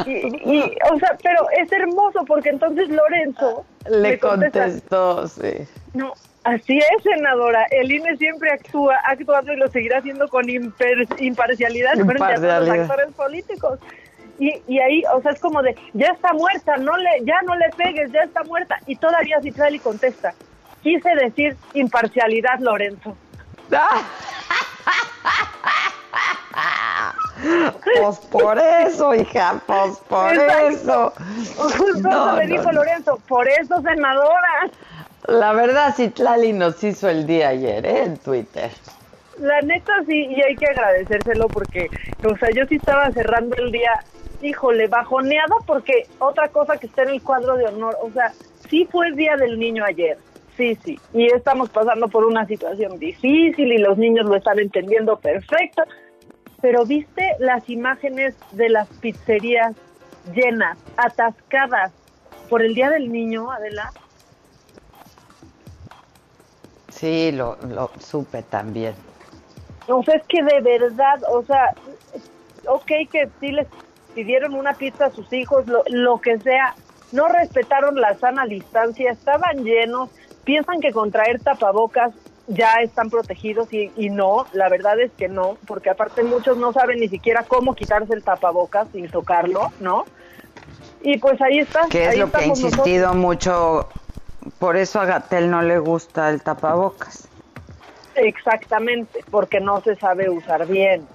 Y, y, o sea, pero es hermoso porque entonces Lorenzo Le contesta, contestó, sí. no, así es, senadora. El INE siempre actúa, ha actuado y lo seguirá haciendo con imparcialidad frente a los actores políticos. Y, y ahí, o sea, es como de, ya está muerta, no le, ya no le pegues, ya está muerta. Y todavía Citlali contesta, quise decir imparcialidad, Lorenzo. Pues por eso, hija, pues por Exacto. eso. Justo No, eso me no, dijo. Lorenzo, por eso, senadora. La verdad, Citlali nos hizo el día ayer, ¿eh? En Twitter. La neta sí, y hay que agradecérselo porque, o sea, yo sí estaba cerrando el día, híjole, bajoneada porque otra cosa que está en el cuadro de honor, o sea, sí fue el Día del Niño ayer, sí, sí, y estamos pasando por una situación difícil y los niños lo están entendiendo perfecto, pero viste las imágenes de las pizzerías llenas, atascadas por el Día del Niño, Adela. Sí, lo, lo supe también. O sea, es que de verdad, o sea, ok que sí les pidieron una pizza a sus hijos, lo, lo que sea, no respetaron la sana distancia, estaban llenos, piensan que con traer tapabocas ya están protegidos y, y no, la verdad es que no, porque aparte muchos no saben ni siquiera cómo quitarse el tapabocas sin tocarlo, ¿no? Y pues ahí está. Que es ahí lo que ha insistido mucho. Por eso a Gatel no le gusta el tapabocas. Exactamente, porque no se sabe usar bien.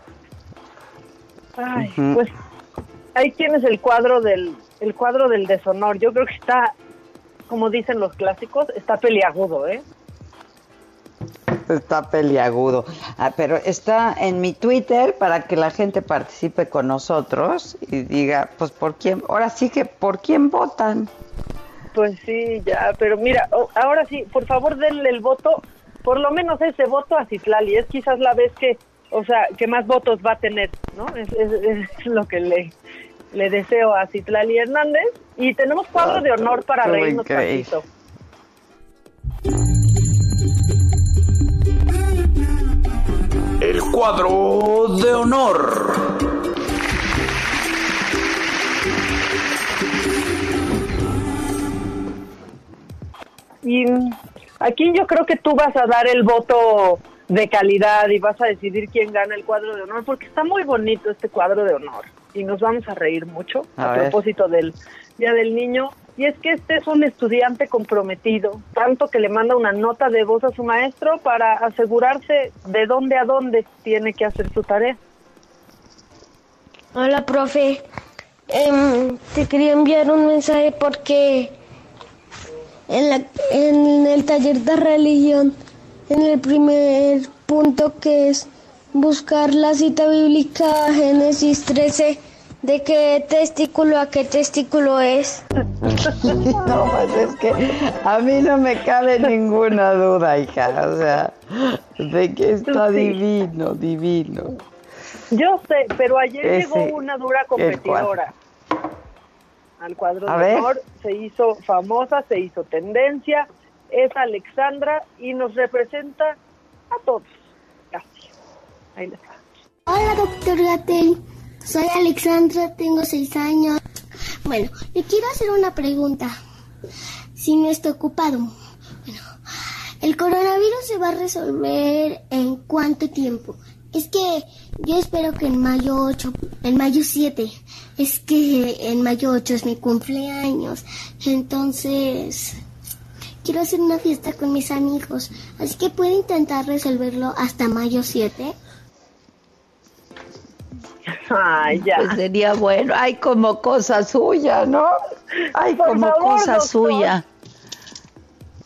Ay, pues ahí tienes el cuadro del el cuadro del deshonor. Yo creo que está, como dicen los clásicos, está peliagudo, ¿eh? Está peliagudo. Ah, pero está en mi Twitter para que la gente participe con nosotros y diga, pues por quién, ahora sí que por quién votan. Pues sí, ya, pero mira, ahora sí, por favor denle el voto, por lo menos ese voto a Citlali, es quizás la vez que, o sea, que más votos va a tener, ¿no? Es, es- es lo que le, le deseo a Citlali Hernández. Y tenemos cuadro de honor para reírnos tantito. El cuadro de honor. Y aquí yo creo que tú vas a dar el voto de calidad y vas a decidir quién gana el cuadro de honor, porque está muy bonito este cuadro de honor y nos vamos a reír mucho A propósito del Día del Niño. Y es que este es un estudiante comprometido, tanto que le manda una nota de voz a su maestro para asegurarse de dónde a dónde tiene que hacer su tarea. Hola, profe. Em, te quería enviar un mensaje porque en, la- en el taller de religión, en el primer punto que es buscar la cita bíblica Génesis 13, de qué testículo a qué testículo es. No, pues es que a mí no me cabe ninguna duda, hija. O sea, de que está Sí. divino, divino. Yo sé, pero ayer Ese, llegó una dura competidora al cuadro A de ver. honor, se hizo famosa, se hizo tendencia, es Alexandra y nos representa a todos. Casi. Ahí les va. Hola, doctor Gatel. Soy Alexandra, tengo seis años. Bueno, le quiero hacer una pregunta. Si no está ocupado. Bueno, ¿el coronavirus se va a resolver en cuánto tiempo? Es que yo espero que en mayo 8, en mayo 7, es que en mayo 8 es mi cumpleaños. Entonces, quiero hacer una fiesta con mis amigos. Así que puedo intentar resolverlo hasta mayo 7. Ay, ya. Pues sería bueno. Ay, como cosa suya, ¿no? Ay, Por como favor, cosa doctor. suya.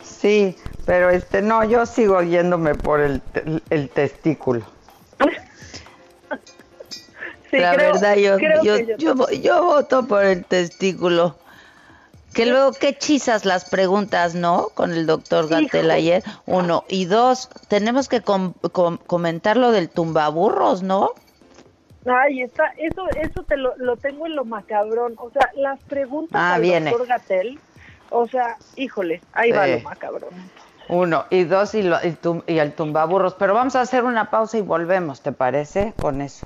Sí, pero este, no, yo sigo yéndome por el, te- el testículo. Sí, La creo- verdad, yo, creo yo, yo yo, yo voto por el testículo. Que luego, qué chisas las preguntas, ¿no? Con el doctor Gatel Hijo. ayer. Uno. Y dos, tenemos que com- com- comentar lo del tumbaburros, ¿no? Ay, está, eso, eso te lo, lo tengo en lo macabrón. O sea, las preguntas Ah, al viene. doctor Gatel, o sea, híjole, ahí va lo macabrón. Uno. Y dos, y, lo- y tum- y el tumbaburros. Pero vamos a hacer una pausa y volvemos, ¿te parece? Con eso.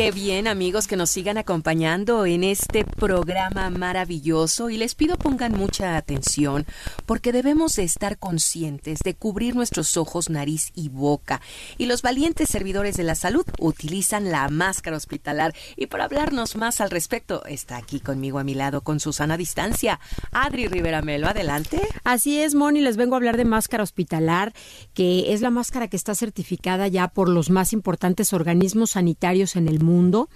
Qué bien amigos que nos sigan acompañando en este programa maravilloso y les pido pongan mucha atención porque debemos de estar conscientes de cubrir nuestros ojos, nariz y boca y los valientes servidores de la salud utilizan la máscara hospitalar y para hablarnos más al respecto está aquí conmigo a mi lado con Susana Distancia, Adri Rivera Melo, adelante. Así es, Moni, les vengo a hablar de máscara hospitalar, que es la máscara que está certificada ya por los más importantes organismos sanitarios en el mundo mundo.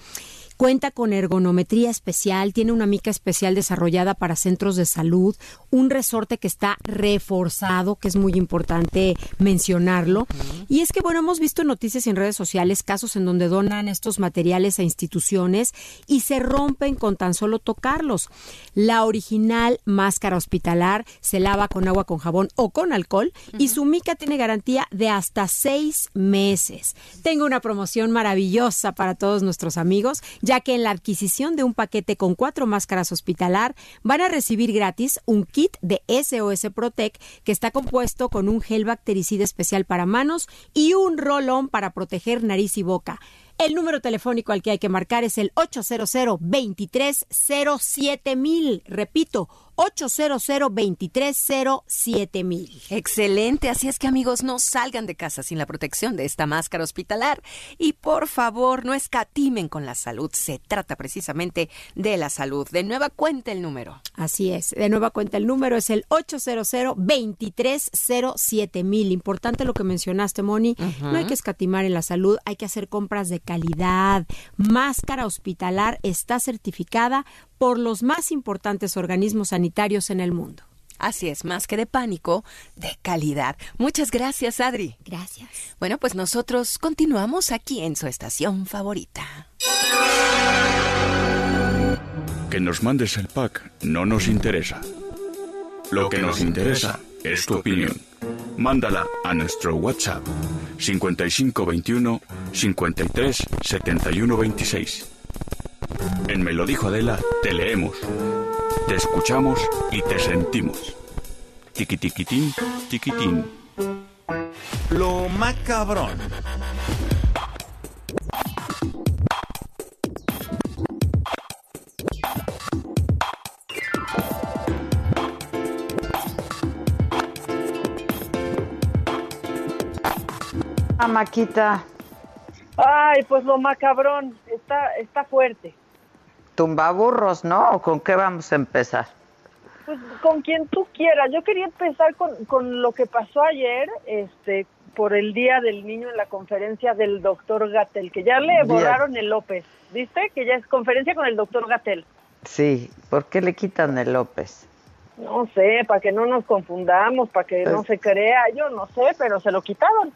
Cuenta con ergonometría especial, tiene una mica especial desarrollada para centros de salud, un resorte que está reforzado, que es muy importante mencionarlo. Y es que, bueno, hemos visto noticias en redes sociales, casos en donde donan estos materiales a instituciones y se rompen con tan solo tocarlos. La original máscara hospitalar se lava con agua con jabón o con alcohol y su mica tiene garantía de hasta seis meses. Tengo una promoción maravillosa para todos nuestros amigos, ya que en la adquisición de un paquete con cuatro máscaras hospitalar van a recibir gratis un kit de SOS Protec que está compuesto con un gel bactericida especial para manos y un rolón para proteger nariz y boca. El número telefónico al que hay que marcar es el 800 230 mil. Repito, 800 230 mil. Excelente, así es que amigos no salgan de casa sin la protección de esta máscara hospitalar y por favor no escatimen con la salud, se trata precisamente de la salud. De nueva cuenta el número. Así es, de nueva cuenta el número es el 800 230 mil. Importante lo que mencionaste, Moni, no hay que escatimar en la salud, hay que hacer compras de calidad. Máscara hospitalar está certificada por los más importantes organismos sanitarios en el mundo. Así es, más que de pánico, de calidad. Muchas gracias, Adri. Gracias. Bueno, pues nosotros continuamos aquí en su estación favorita. Que nos mandes el pack no nos interesa. Lo que nos interesa es tu opinión. Mándala a nuestro WhatsApp 5521 53 71 26. En Me lo dijo Adela, te leemos, te escuchamos y te sentimos. Tiquitiquitín, tiquitín. Lo macabrón. Ah, Maquita, Ay, pues lo macabrón, está, está fuerte. tumbaburros, ¿no? ¿O con qué vamos a empezar? Pues con quien tú quieras. Yo quería empezar con, con lo que pasó ayer, este, por el Día del Niño en la conferencia del doctor Gatel, que ya le Bien. borraron el López, ¿viste? Que ya es conferencia con el doctor Gatel. Sí, ¿por qué le quitan el López? No sé, para que no nos confundamos, para que no se crea, yo no sé, pero se lo quitaron.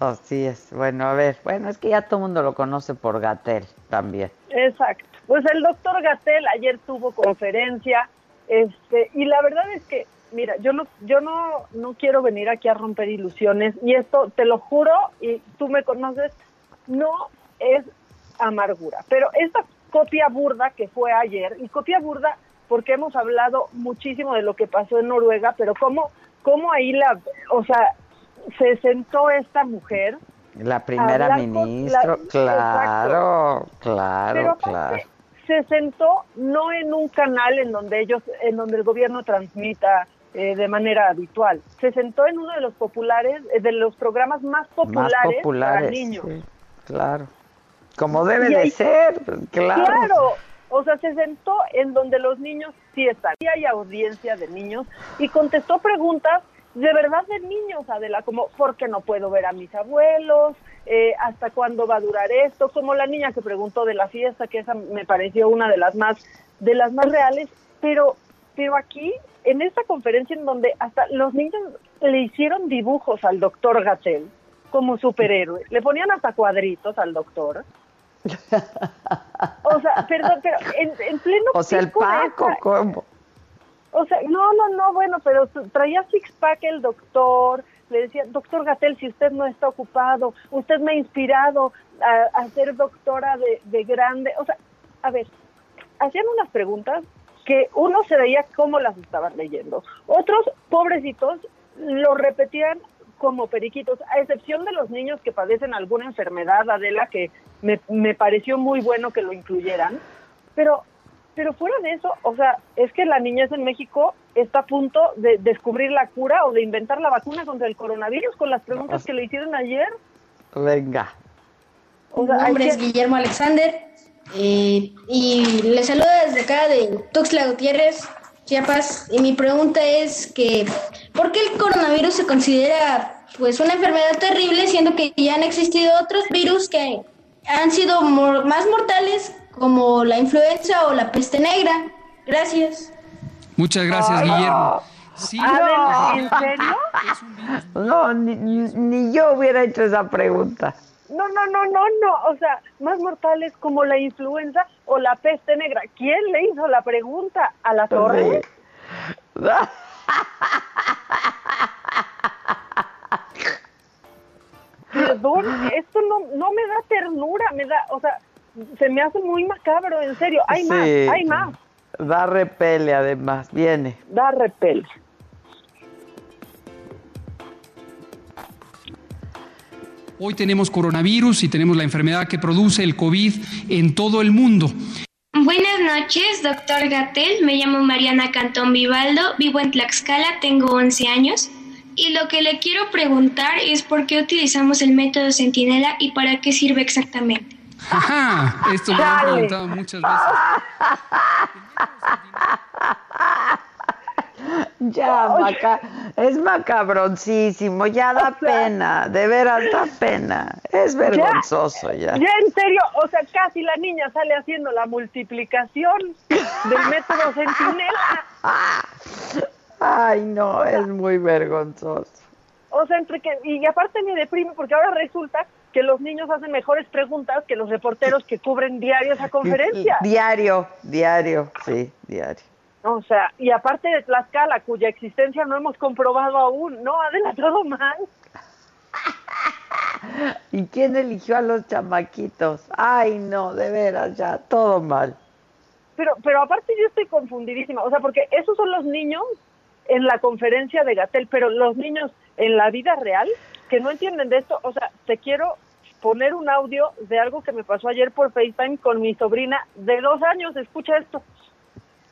Así es. Bueno, a ver, bueno, es que ya todo el mundo lo conoce por Gatel también. Exacto. Pues el doctor Gatel ayer tuvo conferencia, este, y la verdad es que, mira, yo no, yo no, no quiero venir aquí a romper ilusiones, y esto te lo juro, y tú me conoces, no es amargura, pero esta copia burda que fue ayer, y copia burda porque hemos hablado muchísimo de lo que pasó en Noruega, pero cómo, cómo ahí la, o sea, se sentó esta mujer La primera ministra, la- claro, claro, Pero claro. se sentó no en un canal en donde ellos, en donde el gobierno transmita eh, de manera habitual. Se sentó en uno de los populares, eh, de los programas más populares, Más para niños. sí, claro. Como debe de ser, claro. Claro, o sea, se sentó en donde los niños sí están. Y hay audiencia de niños y contestó preguntas de verdad de niños, Adela, como ¿por qué no puedo ver a mis abuelos? Eh, ¿Hasta cuándo va a durar esto? Como la niña que preguntó de la fiesta, que esa me pareció una de las más de las más reales, pero pero aquí en esta conferencia en donde hasta los niños le hicieron dibujos al doctor Gatel como superhéroe, le ponían hasta cuadritos al doctor. O sea, perdón, pero en, en pleno O sea, el Paco, esta- ¿cómo? O sea, no, no, no, bueno, pero traía six pack el doctor, le decía, doctor Gatel, si usted no está ocupado, usted me ha inspirado a, a ser doctora de, de grande. O sea, a ver, hacían unas preguntas que uno se veía cómo las estaban leyendo. Otros, pobrecitos, lo repetían como periquitos, a excepción de los niños que padecen alguna enfermedad, Adela, que me, me pareció muy bueno que lo incluyeran. Pero pero fuera de eso, o sea, es que la niñez en México está a punto de descubrir la cura o de inventar la vacuna contra el coronavirus con las preguntas que le hicieron ayer. Venga. O Mi sea, nombre que- es Guillermo Alexander eh, y le saludo desde acá de Tuxtla Gutiérrez, Chiapas. Y mi pregunta es que, ¿por qué el coronavirus se considera pues una enfermedad terrible siendo que ya han existido otros virus que han sido mor- más mortales como la influenza o la peste negra? Gracias. Muchas gracias, Ay, Guillermo. no. Adela, ¿en serio? No, ni, ni- ni yo hubiera hecho esa pregunta. No, no, no, no, no. O sea, más mortales como la influenza o la peste negra. ¿Quién le hizo la pregunta? ¿A la torre? Perdón, esto no, no me da ternura, me da, o sea, se me hace muy macabro, en serio. Hay más, hay más. Da repele además, viene. Da repele. Hoy tenemos coronavirus y tenemos la enfermedad que produce el COVID en todo el mundo. Buenas noches, doctor Gatel. Me llamo Mariana Cantón Vivaldo, vivo en Tlaxcala, tengo 11 años. Y lo que le quiero preguntar es por qué utilizamos el método Centinela y para qué sirve exactamente. Ajá, esto me lo han preguntado muchas veces. Ya, maca es macabroncísimo, ya da pena, de veras da pena. Es vergonzoso ya. Ya en serio, o sea, casi la niña sale haciendo la multiplicación del método centinela. Ay, no, es muy vergonzoso. O sea, entre que, y aparte me deprime porque ahora resulta que los niños hacen mejores preguntas que los reporteros que cubren diario esa conferencia. Diario, diario, sí, diario. O sea, y aparte de Tlaxcala, cuya existencia no hemos comprobado aún, ¿no? Adela, todo mal. ¿Y quién eligió a los chamaquitos? Ay, no, de veras, ya, todo mal. Pero, pero aparte yo estoy confundidísima, o sea, porque esos son los niños en la conferencia de Gatel, pero los niños en la vida real que no entienden de esto, o sea, te quiero poner un audio de algo que me pasó ayer por FaceTime con mi sobrina de dos años, escucha esto.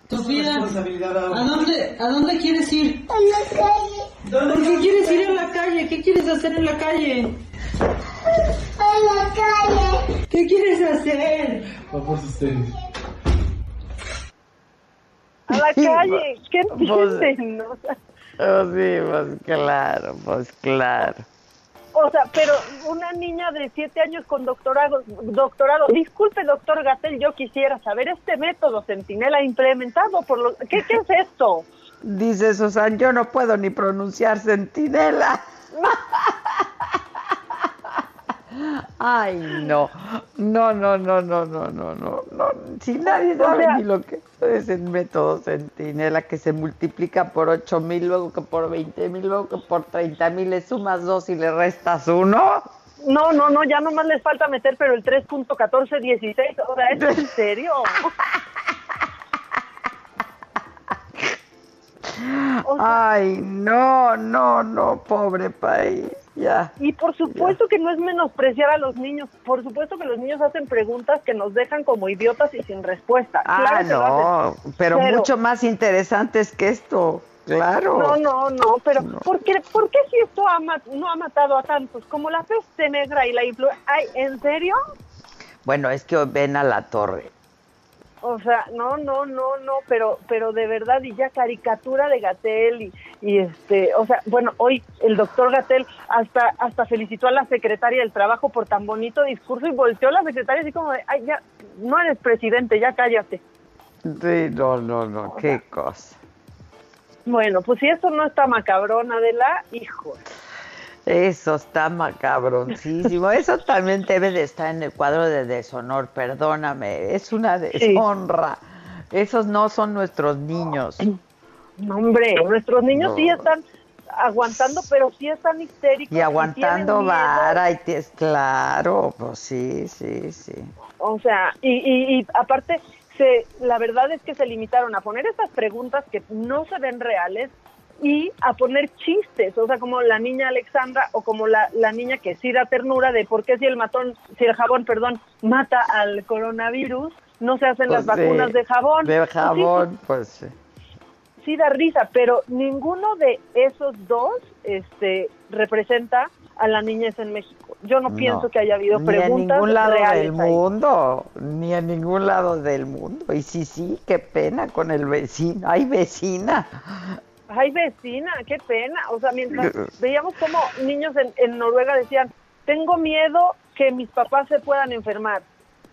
Sofía, ¿a dónde, ¿a dónde quieres ir? A la calle. ¿Por qué quieres ir a la calle? ¿Qué quieres hacer en la calle? A la calle. ¿Qué quieres hacer? Vamos ustedes. A la calle, ¿qué Pues- entienden? Sea, Oh, sí, pues claro, pues claro. O sea, pero una niña de siete años con doctorado, doctorado, disculpe doctor Gatel, yo quisiera saber este método Centinela implementado por los, ¿qué, qué es esto? Dice Susan, yo no puedo ni pronunciar centinela. Ay, no. No, no, no, no, no, no, no, no. Si nadie sabe ni lo que es el método centinela que se multiplica por 8 mil, luego que por 20 mil, luego que por 30 mil, le sumas dos y le restas uno. No, no, no, ya nomás les falta meter, pero el 3.1416, o sea, ¿es en serio? Ay, no, no, no, pobre país. Y por supuesto que no es menospreciar a los niños, por supuesto que los niños hacen preguntas que nos dejan como idiotas y sin respuesta. Ah, Claro no, pero mucho más interesantes que esto, claro. No, no, no, pero ¿por qué, por qué si esto ha no ha matado a tantos? Como la peste negra y la influenza. ¿en serio? Bueno, es que ven a la torre. O sea, no, no, no, no, pero, pero de verdad, y ya caricatura de Gatel y, y este, o sea, bueno, hoy el doctor Gatel hasta, hasta felicitó a la secretaria del trabajo por tan bonito discurso y volteó a la secretaria así como de, ay, ya, no eres presidente, ya cállate. Sí, no, no, no, qué cosa. Bueno, pues si eso no está macabrón, Adela, hijo. Eso está macabroncísimo. Eso también debe de estar en el cuadro de deshonor, perdóname. Es una deshonra. Esos no son nuestros niños. No, hombre, nuestros niños No. sí están aguantando, pero sí están histéricos. Y aguantando miedo. vara, y te- claro, pues sí, sí, sí. O sea, y, y, y aparte, se, la verdad es que se limitaron a poner estas preguntas que no se ven reales y a poner chistes, o sea, como la niña Alexandra o como la, la niña que sí da ternura de por qué si el matón, si el jabón, perdón, mata al coronavirus, no se hacen las Pues, vacunas de jabón. De Pues sí, jabón, pues sí. sí da risa, pero ninguno de esos dos este, representa a la niñez en México. Yo no, No, pienso que haya habido ni preguntas en ningún lado del ahí. mundo, ni en ningún lado del mundo. Y sí, sí, qué pena con el vecino. Ay, vecina. Ay, vecina, qué pena. O sea, mientras veíamos como niños en, en Noruega decían, tengo miedo que mis papás se puedan enfermar.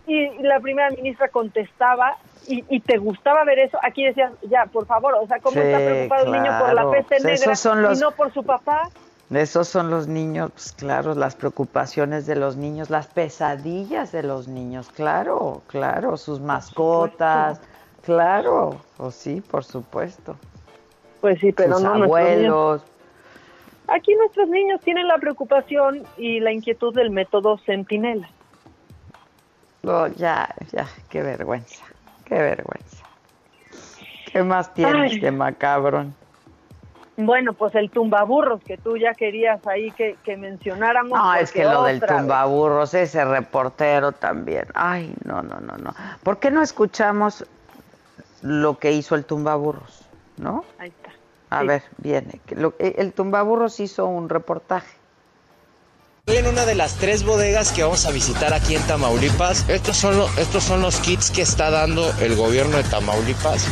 Y la primera ministra contestaba, y, y te gustaba ver eso, aquí decías, ya, por favor, o sea, ¿cómo está preocupado el niño por la claro. peste Pues negra son los- y no por su papá? Esos son los niños, pues claro, las preocupaciones de los niños, las pesadillas de los niños, claro, claro, sus mascotas, claro, o sí, por supuesto. Pues sí, pero sus no abuelos. Aquí nuestros niños tienen la preocupación y la inquietud del método Centinela. No, ya, ya, qué vergüenza, qué vergüenza. ¿Qué más tienes Ay. de macabrón? Bueno, pues el tumbaburros que tú ya querías ahí que, que mencionáramos. No, es porque que lo del otra vez. tumbaburros, ese reportero también. Ay, no, no, no, no. ¿Por qué no escuchamos lo que hizo el tumbaburros? ¿No? Ahí está. A Sí. ver, viene. eh, el tumbaburros hizo un reportaje. Estoy en una de las tres bodegas que vamos a visitar aquí en Tamaulipas. Estos son, lo- estos son los kits que está dando el gobierno de Tamaulipas,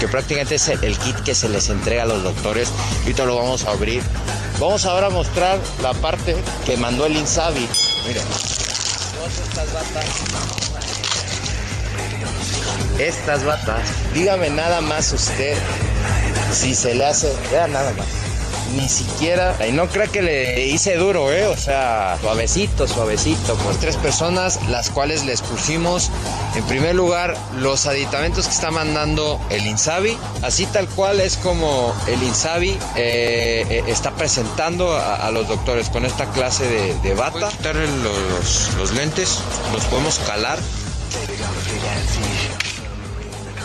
que prácticamente es el, el kit que se les entrega a los doctores. Ahorita lo vamos a abrir. Vamos ahora a mostrar la parte que mandó el Insabi. Miren, todas estas batas. Estas batas. Dígame nada más usted si se le hace. Vea nada más. Ni siquiera. Y no creo que le hice duro, ¿eh? O sea, suavecito, suavecito. Pues tres personas, las cuales les pusimos, en primer lugar, los aditamentos que está mandando el Insabi. Así tal cual es como el Insabi eh, eh, está presentando a, los doctores con esta clase de, de bata. Los, los lentes, los podemos calar.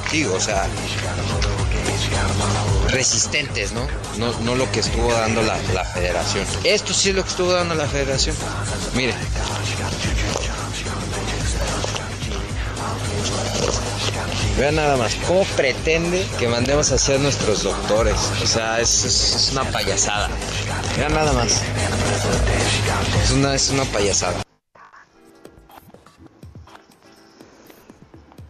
O sea, resistentes, ¿no? ¿no? No lo que estuvo dando la, la federación. Esto sí es lo que estuvo dando la federación. Mire. Vean nada más, ¿cómo pretende que mandemos a hacer nuestros doctores? O sea, es una payasada. Vean nada más. Es una, es una payasada.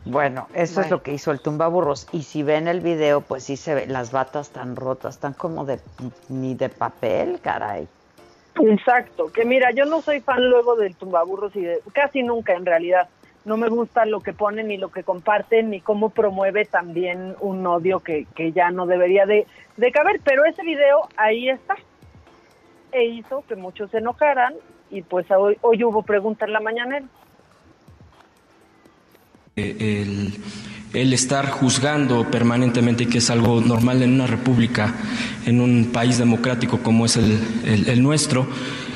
Bueno, eso es lo que hizo el tumbaburros. Y si ven el video, pues sí se ve las batas tan rotas, tan como de ni de papel, caray. Exacto, que mira, yo no soy fan luego del tumbaburros y de, casi nunca en realidad, no me gusta lo que ponen ni lo que comparten ni cómo promueve también un odio que, que ya no debería de, de caber, pero ese video ahí está e hizo que muchos se enojaran y pues hoy, hoy hubo pregunta en la mañanera. Eh, el, estar juzgando permanentemente, que es algo normal en una república, en un país democrático como es el, nuestro.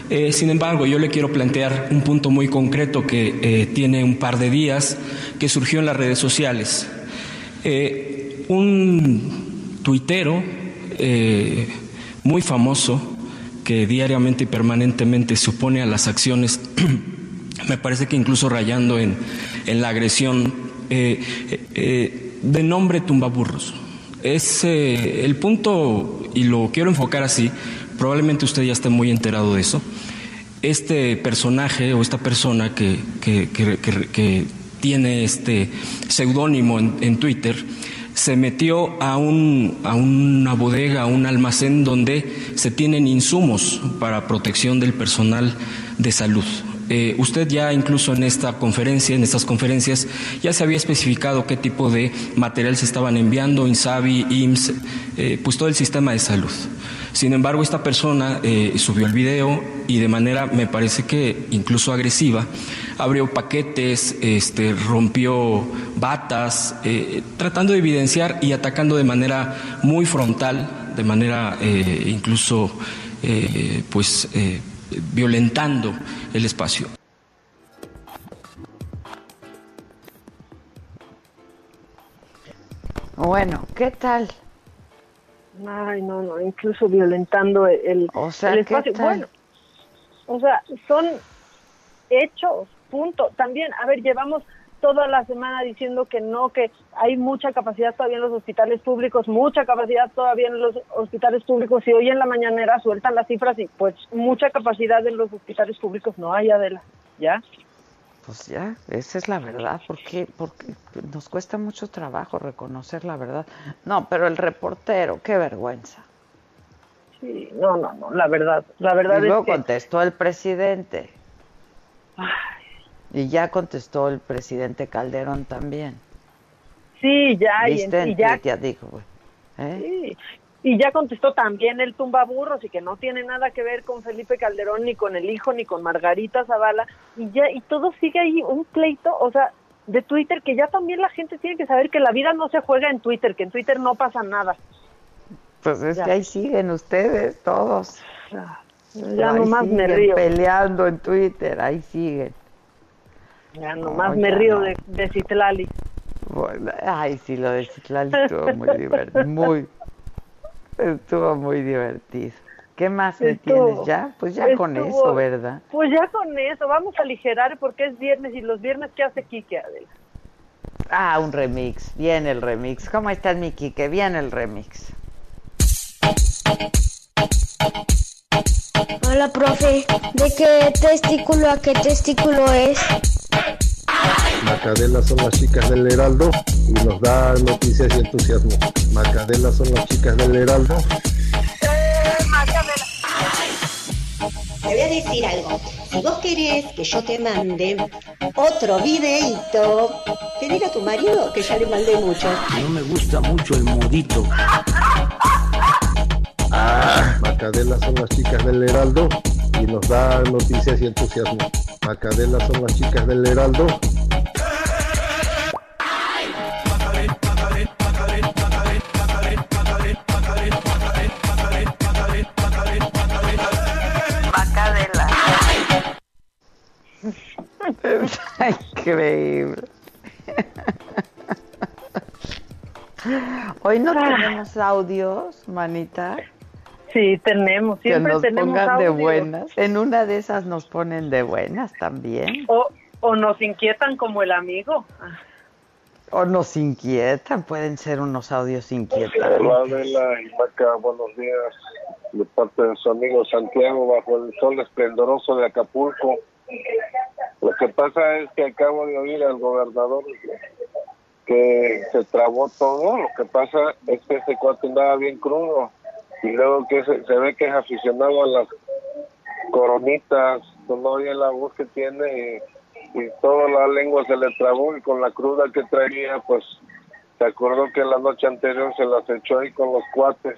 Eh, sin embargo, yo le quiero plantear un punto muy concreto que eh, tiene un par de días, que surgió en las redes sociales. Un tuitero muy famoso que diariamente y permanentemente se opone a las acciones me parece que incluso rayando en, en la agresión eh, eh, eh, de nombre tumbaburros. Es el punto, y lo quiero enfocar así, probablemente usted ya esté muy enterado de eso. Este personaje o esta persona que- que- que tiene este seudónimo en, en Twitter se metió a, un, a una bodega, a un almacén donde se tienen insumos para protección del personal de salud. Eh, usted ya incluso en esta conferencia, en estas conferencias, ya se había especificado qué tipo de material se estaban enviando, INSABI, IMSS, eh, pues todo el sistema de salud. Sin embargo, esta persona eh, subió el video y de manera, me parece que incluso agresiva, abrió paquetes, este, rompió batas, tratando de evidenciar y atacando de manera muy frontal, de manera incluso, pues, violentando el espacio. Bueno, ¿qué tal? Ay, no, no, incluso violentando el, O sea, el ¿qué espacio. tal? Bueno, o sea, son hechos, punto. También, a ver, llevamos toda la semana diciendo que no, que hay mucha capacidad todavía en los hospitales públicos, mucha capacidad todavía en los hospitales públicos, y hoy en la mañanera sueltan las cifras y pues mucha capacidad en los hospitales públicos no hay, Adela, ¿ya? Pues ya, esa es la verdad, porque, porque nos cuesta mucho trabajo reconocer la verdad. No, pero el reportero, qué vergüenza. Sí, no, no, no, la verdad, la verdad y luego es que... contestó el presidente. Y ya contestó el presidente Calderón también. Sí, ya, y, ¿Viste? y ya ya dijo, güey. ¿Eh? Sí, y ya contestó también el tumbaburros y que no tiene nada que ver con Felipe Calderón, ni con el hijo, ni con Margarita Zavala, y ya, y todo sigue ahí un pleito, o sea, de Twitter, que ya también la gente tiene que saber que la vida no se juega en Twitter, que en Twitter no pasa nada. Pues es Ya. que ahí siguen ustedes todos. Ya nomás me siguen río. peleando en Twitter, ahí siguen. Ya nomás No, me ya río no. de, de Citlali. Bueno, ay, sí, lo de Citlali estuvo muy divertido. Muy, estuvo muy divertido. ¿Qué más me Estuvo- tienes ya? Pues ya con eso, ¿verdad? Pues ya con eso, vamos a aligerar porque es viernes y los viernes, ¿qué hace Kike, Adela? Ah, un remix. Bien el remix. ¿Cómo estás, mi Quique? Bien el remix. Hola, profe. ¿De qué testículo a qué testículo es? Macadela son las chicas del Heraldo y nos da noticias y entusiasmo. Macadela son las chicas del Heraldo. Te voy a decir algo. Si vos querés que yo te mande otro videíto, pedile a tu marido que ya le mandé mucho. No me gusta mucho el modito. Macadela son las chicas del Heraldo y nos da noticias y entusiasmo. Macadela son las chicas del Heraldo. Macadela. Increíble. Hoy no tenemos audios, manita. Sí, tenemos, Que siempre nos tenemos pongan de buenas. En una de esas nos ponen de buenas también. O, o nos inquietan como el amigo. O nos inquietan, pueden ser unos audios Hola inquietantes. Adela y Maca, buenos días. De parte de su amigo Santiago, bajo el sol esplendoroso de Acapulco. Lo que pasa es que acabo de oír al gobernador que se trabó todo. Lo que pasa es que ese cuate andaba bien crudo. Y luego que se, se ve que es aficionado a las coronitas. No oye la voz que tiene. y toda la lengua se le trabó y con la cruda que traía, pues se acordó que la noche anterior se las echó ahí con los cuates.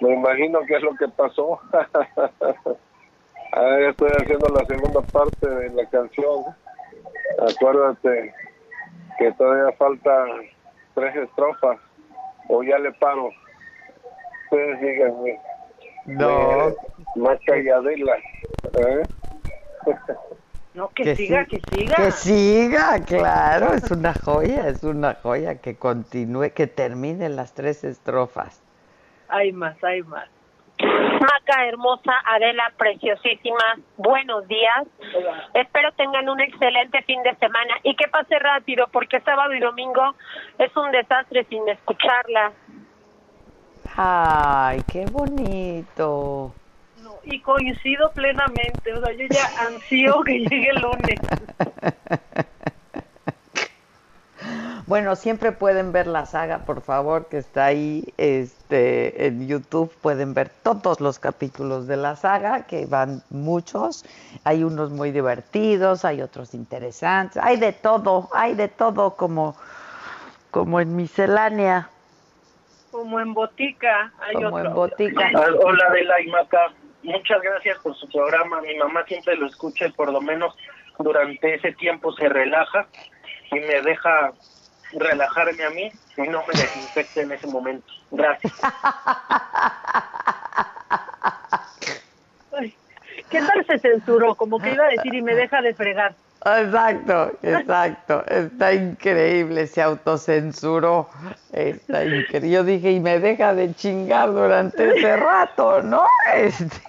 Me imagino que es lo que pasó. Ahí estoy haciendo la segunda parte de la canción. Acuérdate que todavía falta tres estrofas o ya le paro. Ustedes díganme. No. Eh, más calladela. ¿eh? No, que, siga, que siga. Que siga, claro, es una joya, es una joya que continúe, que termine las tres estrofas. Hay más, hay más. Maca hermosa, Adela preciosísima, buenos días. Espero tengan un excelente fin de semana y que pase rápido porque sábado y domingo es un desastre sin escucharla. Ay, qué bonito. No, y coincido plenamente, o sea, yo ya ansío que llegue el lunes. Bueno, siempre pueden ver la saga, por favor, que está ahí este, en YouTube. Pueden ver todos los capítulos de la saga, que van muchos. Hay unos muy divertidos, hay otros interesantes. Hay de todo, hay de todo como, como en miscelánea. Como en botica, hay Como otro. en botica. Ah, Hola Adela y Maca, muchas gracias por su programa. Mi mamá siempre lo escucha y por lo menos durante ese tiempo se relaja y me deja relajarme a mí y no me desinfecte en ese momento. Gracias. Ay, ¿Qué tal se censuró? Como que iba a decir y me deja de fregar. Exacto, exacto. Está increíble, se autocensuró. Está increíble. Yo dije, y me deja de chingar durante ese rato, ¿no? Este,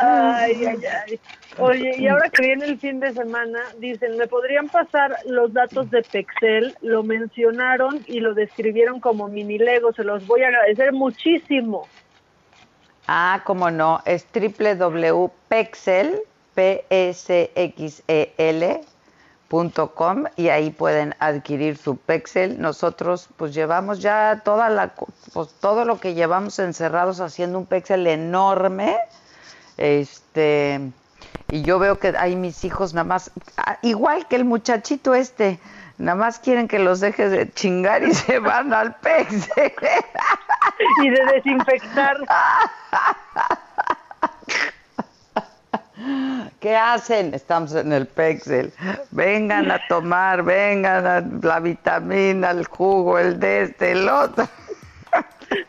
Ay, ay, ay. Oye, y ahora que viene el fin de semana, dicen, ¿me podrían pasar los datos de Pexel? Lo mencionaron y lo describieron como mini Lego. Se los voy a agradecer muchísimo. Ah, como no, es www.pexel, p s x e com, y ahí pueden adquirir su Pexel. Nosotros pues llevamos ya toda la pues, todo lo que llevamos encerrados haciendo un Pexel enorme. Este y yo veo que hay mis hijos nada más ah, igual que el muchachito este, nada más quieren que los dejes de chingar y se van al Pexel. Y de desinfectar. ¿Qué hacen? Estamos en el Pexel. Vengan a tomar, vengan a la vitamina, el jugo, el de este, el otro.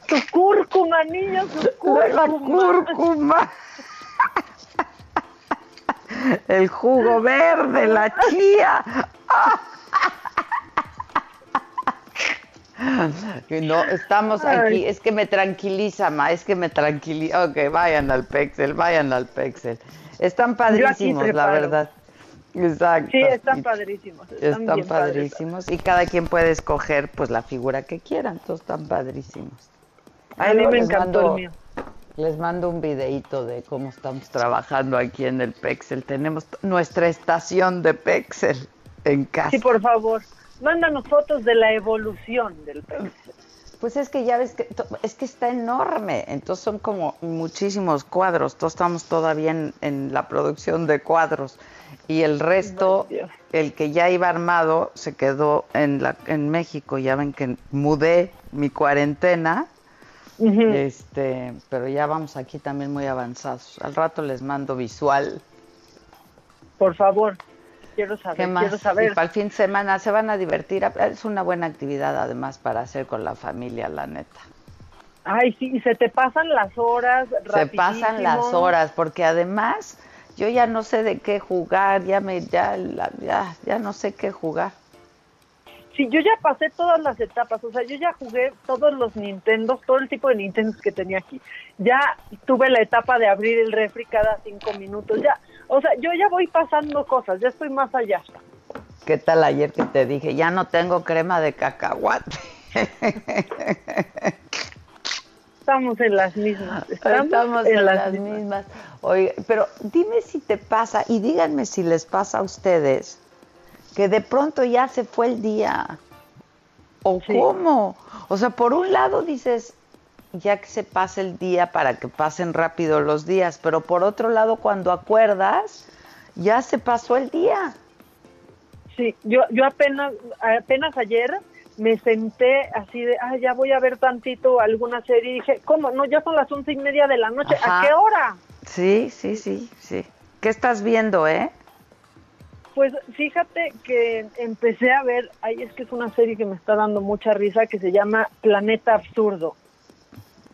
Tu cúrcuma, niños, tu La cúrcuma. cúrcuma. El jugo verde, la chía. No, estamos aquí. Es que me tranquiliza, ma. Es que me tranquiliza. Ok, vayan al Pexel, vayan al Pexel. Están padrísimos, la verdad. Exacto. Sí, están padrísimos. Están, Están bien padres. padrísimos y cada quien puede escoger pues la figura que quieran, todos están padrísimos. A mí me encantó mando- el mío. Les mando un videíto de cómo estamos trabajando aquí en el Pexel. Tenemos nuestra estación de Pexel en casa. Sí, por favor. Mándanos fotos de la evolución del Pexel. Pues es que ya ves que es que está enorme, entonces son como muchísimos cuadros. Todos estamos todavía en, en la producción de cuadros y el resto, el que ya iba armado, se quedó en la en México. Ya ven que mudé mi cuarentena, este, pero ya vamos aquí también muy avanzados. Al rato les mando visual. Por favor. Quiero saber, ¿Qué más? quiero saber. Y para el fin de semana se van a divertir. Es una buena actividad además para hacer con la familia, la neta. Ay, sí, y se te pasan las horas Se pasan las rapidísimo. horas porque además yo ya no sé de qué jugar, ya me ya ya, ya no sé qué jugar. Sí, yo ya pasé todas las etapas, o sea, yo ya jugué todos los Nintendos, todo el tipo de Nintendos que tenía aquí. Ya tuve la etapa de abrir el refri cada cinco minutos, ya, o sea, yo ya voy pasando cosas, ya estoy más allá. ¿Qué tal ayer que te dije? Ya no tengo crema de cacahuate. Estamos en las mismas. Estamos, Estamos en, las mismas. Oye, pero dime si te pasa y díganme si les pasa a ustedes que de pronto ya se fue el día. ¿O cómo? O sea, por un lado dices, ya que se pase el día para que pasen rápido los días, pero por otro lado, cuando acuerdas, ya se pasó el día. Sí, yo, yo apenas, apenas ayer me senté así de, ah, ya voy a ver tantito alguna serie y dije, ¿cómo? No, ya son las once y media de la noche, ¿a qué hora? Sí, sí, sí, sí. ¿Qué estás viendo, eh? Pues fíjate que empecé a ver, ay, es que es una serie que me está dando mucha risa que se llama Planeta Absurdo.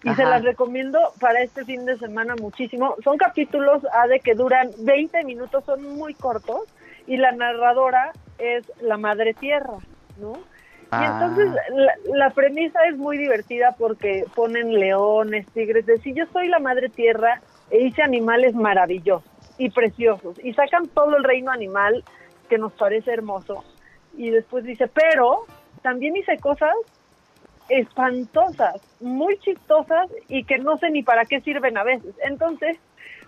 Y se las recomiendo para este fin de semana muchísimo. Son capítulos de que duran 20 minutos, son muy cortos, y la narradora es la Madre Tierra, ¿no? Y Ah. entonces la, la premisa es muy divertida porque ponen leones, tigres, de si yo soy la Madre Tierra e hice animales maravillosos y preciosos y sacan todo el reino animal que nos parece hermoso y después dice, pero también hice cosas espantosas, muy chistosas y que no sé ni para qué sirven a veces. Entonces,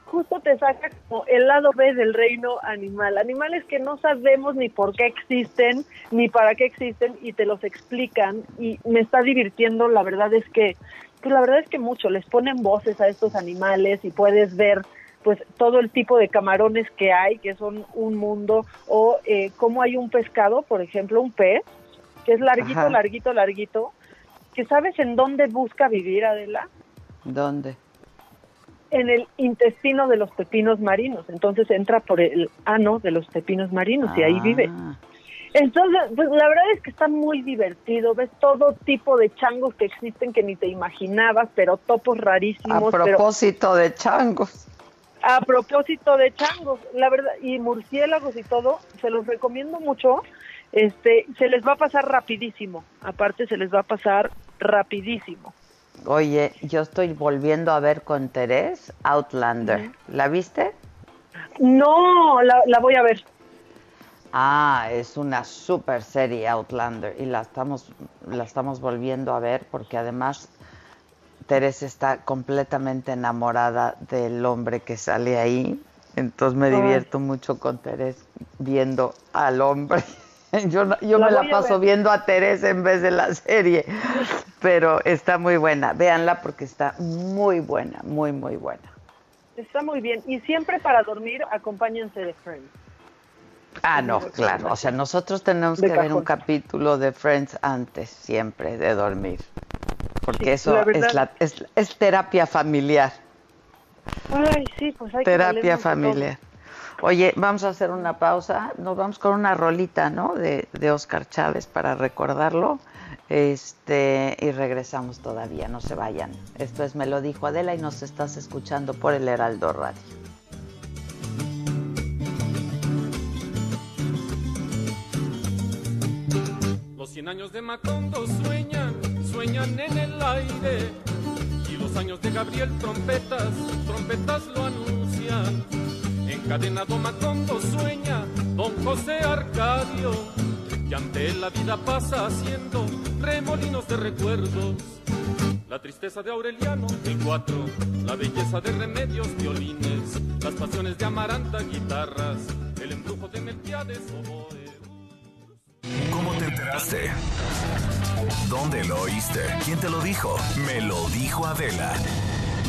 justo te saca como el lado B del reino animal, animales que no sabemos ni por qué existen, ni para qué existen y te los explican y me está divirtiendo, la verdad es que pues la verdad es que mucho les ponen voces a estos animales y puedes ver pues todo el tipo de camarones que hay, que son un mundo, o eh, cómo hay un pescado, por ejemplo, un pez, que es larguito, Ajá. larguito, larguito, que sabes en dónde busca vivir, Adela, ¿Dónde? en el intestino de los pepinos marinos, entonces entra por el ano de los pepinos marinos y ahí vive. Ah. Entonces, pues la verdad es que está muy divertido, ves todo tipo de changos que existen que ni te imaginabas, pero topos A rarísimos. pero- propósito de changos. a propósito de changos, la verdad, y murciélagos y todo, se los recomiendo mucho. Este, se les va a pasar rapidísimo. Aparte, se les va a pasar rapidísimo. Oye, yo estoy volviendo a ver con Terés Outlander. ¿La viste? No, la, la voy a ver. Ah, es una super serie Outlander y la estamos, la estamos volviendo a ver porque además Teresa está completamente enamorada del hombre que sale ahí. Entonces me divierto mucho con Teresa viendo al hombre. Yo, yo La me la paso ver. viendo a Teresa en vez de la serie, pero está muy buena. Véanla porque está muy buena, muy, muy buena. Está muy bien. Y siempre para dormir, acompáñense de Friends. Ah, no, claro. O sea, nosotros tenemos De que ver un capítulo de Friends antes, siempre, de dormir. Porque Sí, eso la verdad. es, la, es, es terapia familiar. Ay, sí, pues hay que Terapia familiar. Oye, vamos a hacer una pausa. Nos vamos con una rolita, ¿no? De, de Oscar Chávez para recordarlo. Este, y regresamos todavía, no se vayan. Esto es Me lo dijo Adela y nos estás escuchando por el Heraldo Radio. Los 100 años de Macondo sueñan, sueñan en el aire. Y los años de Gabriel trompetas, trompetas lo anuncian. Encadenado Macondo sueña, don José Arcadio. Y ante él la vida pasa haciendo remolinos de recuerdos. La tristeza de Aureliano, el 4, la belleza de remedios, violines, las pasiones de Amaranta, guitarras, el embrujo de Melquiades, oboe. ¿Cómo te enteraste? ¿Dónde lo oíste? ¿Quién te lo dijo? Me lo dijo Adela.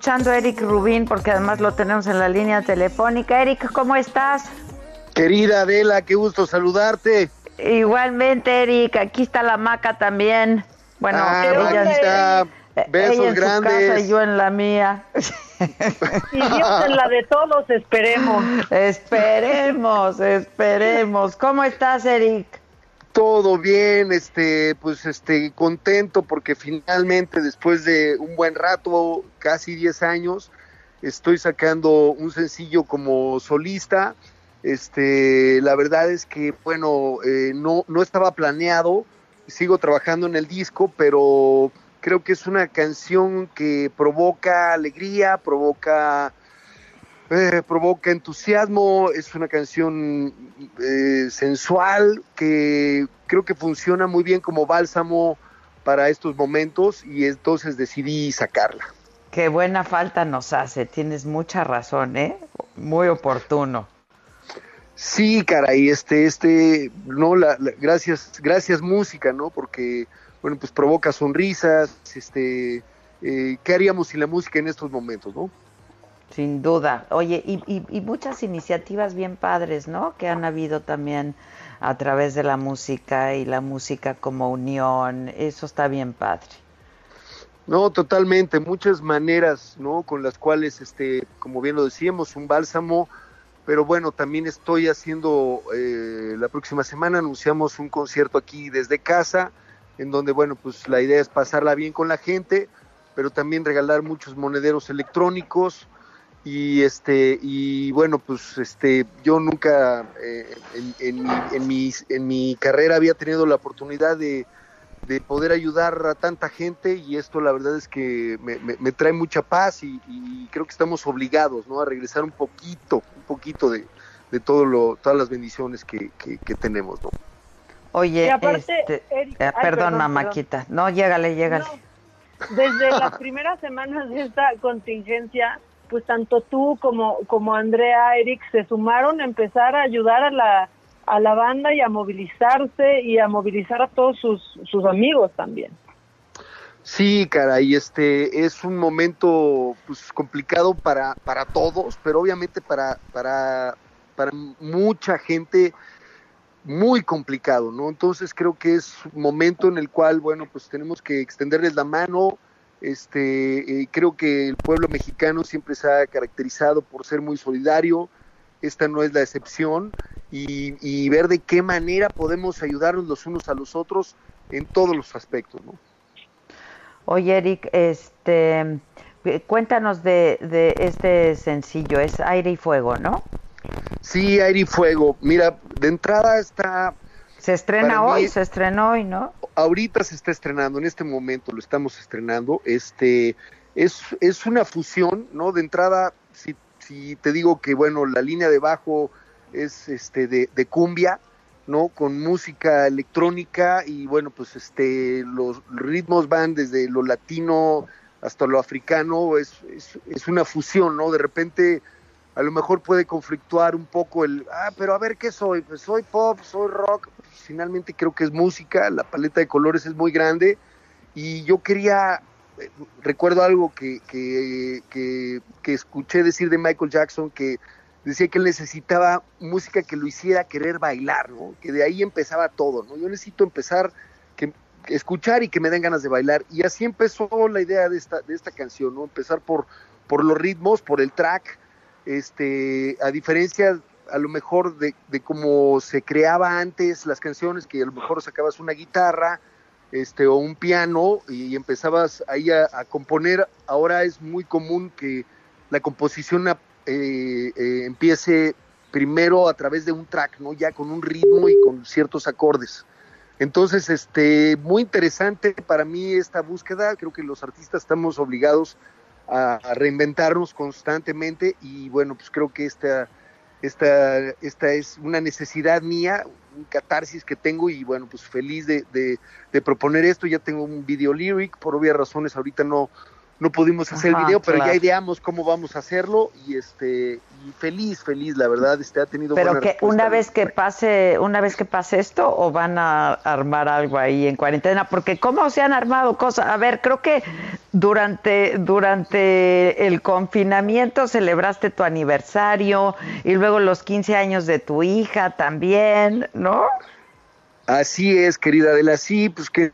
Escuchando a Eric Rubín porque además lo tenemos en la línea telefónica. Eric, ¿cómo estás? Querida Adela, qué gusto saludarte. Igualmente, Eric, aquí está la maca también. Bueno, Ah, ella, Maquita. Besos Ella en grandes. su casa y yo en la mía. Y Dios en la de todos, esperemos. esperemos, esperemos. ¿Cómo estás, Eric? Todo bien, este, pues este, contento porque finalmente después de un buen rato, casi 10 años, estoy sacando un sencillo como solista. Este, la verdad es que, bueno, eh, no, no estaba planeado, sigo trabajando en el disco, pero creo que es una canción que provoca alegría, provoca eh, provoca entusiasmo, es una canción eh, sensual que creo que funciona muy bien como bálsamo para estos momentos y entonces decidí sacarla. Qué buena falta nos hace, tienes mucha razón, ¿eh? Muy oportuno. Sí, caray, este, este, no, la, la- gracias, gracias música, ¿no? Porque, bueno, pues provoca sonrisas, este, eh, ¿qué haríamos sin la música en estos momentos, no? Sin duda. Oye, y, y- y muchas iniciativas bien padres, ¿no? Que han habido también a través de la música y la música como unión. Eso está bien padre. No, totalmente, muchas maneras, ¿no? Con las cuales, este, como bien lo decíamos, un bálsamo, pero bueno, también estoy haciendo, eh, la próxima semana anunciamos un concierto aquí desde casa, en donde, bueno, pues la idea es pasarla bien con la gente, pero también regalar muchos monederos electrónicos y este y bueno pues este yo nunca eh, en, en mi, en, mi, en mi carrera había tenido la oportunidad de, de poder ayudar a tanta gente y esto la verdad es que me, me- me trae mucha paz y, y creo que estamos obligados ¿no? a regresar un poquito, un poquito de, de todo lo, todas las bendiciones que, que- que tenemos. ¿no? Oye, Y aparte, este, Eric- eh, ay, perdón, perdón, mamáquita. No, llégale, llégale. Desde las primeras semanas de esta contingencia, pues tanto tú como, como Andrea, Eric, se sumaron a empezar a ayudar a la, a la banda y a movilizarse y a movilizar a todos sus, sus amigos también. Sí, caray, este es un momento pues complicado para, para todos, pero obviamente para, para, para mucha gente muy complicado, ¿no? Entonces creo que es un momento en el cual, bueno, pues tenemos que extenderles la mano. Este, eh, creo que el pueblo mexicano siempre se ha caracterizado por ser muy solidario. Esta no es la excepción y, y ver de qué manera podemos ayudarnos los unos a los otros en todos los aspectos, ¿no? Oye, Eric, este, eh, cuéntanos de, de este sencillo. Es Aire y Fuego, ¿no? Sí, aire y fuego. Mira, de entrada está. Se estrena mí- hoy, se estrenó hoy, ¿no? Ahorita se está estrenando, en este momento lo estamos estrenando. Este es, es una fusión, ¿no? De entrada, si, si te digo que, bueno, la línea de bajo es este de, de cumbia, ¿no? Con música electrónica y, bueno, pues este los ritmos van desde lo latino hasta lo africano. Es, es, es una fusión, ¿no? De repente a lo mejor puede conflictuar un poco el, ah, pero a ver qué soy, pues soy pop, soy rock, finalmente creo que es música, la paleta de colores es muy grande y yo quería, eh, recuerdo algo que, que, que, que escuché decir de Michael Jackson que decía que él necesitaba música que lo hiciera querer bailar, ¿no? Que de ahí empezaba todo, ¿no? Yo necesito empezar que escuchar y que me den ganas de bailar y así empezó la idea de esta, de esta canción, ¿no? Empezar por, por los ritmos, por el track, este, a diferencia a lo mejor de, de cómo se creaba antes las canciones, que a lo mejor sacabas una guitarra este, o un piano y empezabas ahí a, componer, ahora es muy común que la composición eh, eh, empiece primero a través de un track, ¿no? Ya con un ritmo y con ciertos acordes. Entonces, este, muy interesante para mí esta búsqueda. Creo que los artistas estamos obligados a, reinventarnos constantemente y bueno, pues creo que esta, esta, esta es una necesidad mía, un catarsis que tengo y bueno, pues feliz de, de, de proponer esto. Ya tengo un video lyric, por obvias razones ahorita no, no pudimos hacer Ajá, el video, pero claro. ya ideamos cómo vamos a hacerlo y este y feliz, feliz, la verdad, este ha tenido Pero buena que una vez que pase, una vez que pase esto, o van a armar algo ahí en cuarentena, porque cómo se han armado cosas. A ver, creo que durante durante el confinamiento celebraste tu aniversario y luego los 15 años de tu hija también, ¿no? Así es, querida Adela, sí, pues que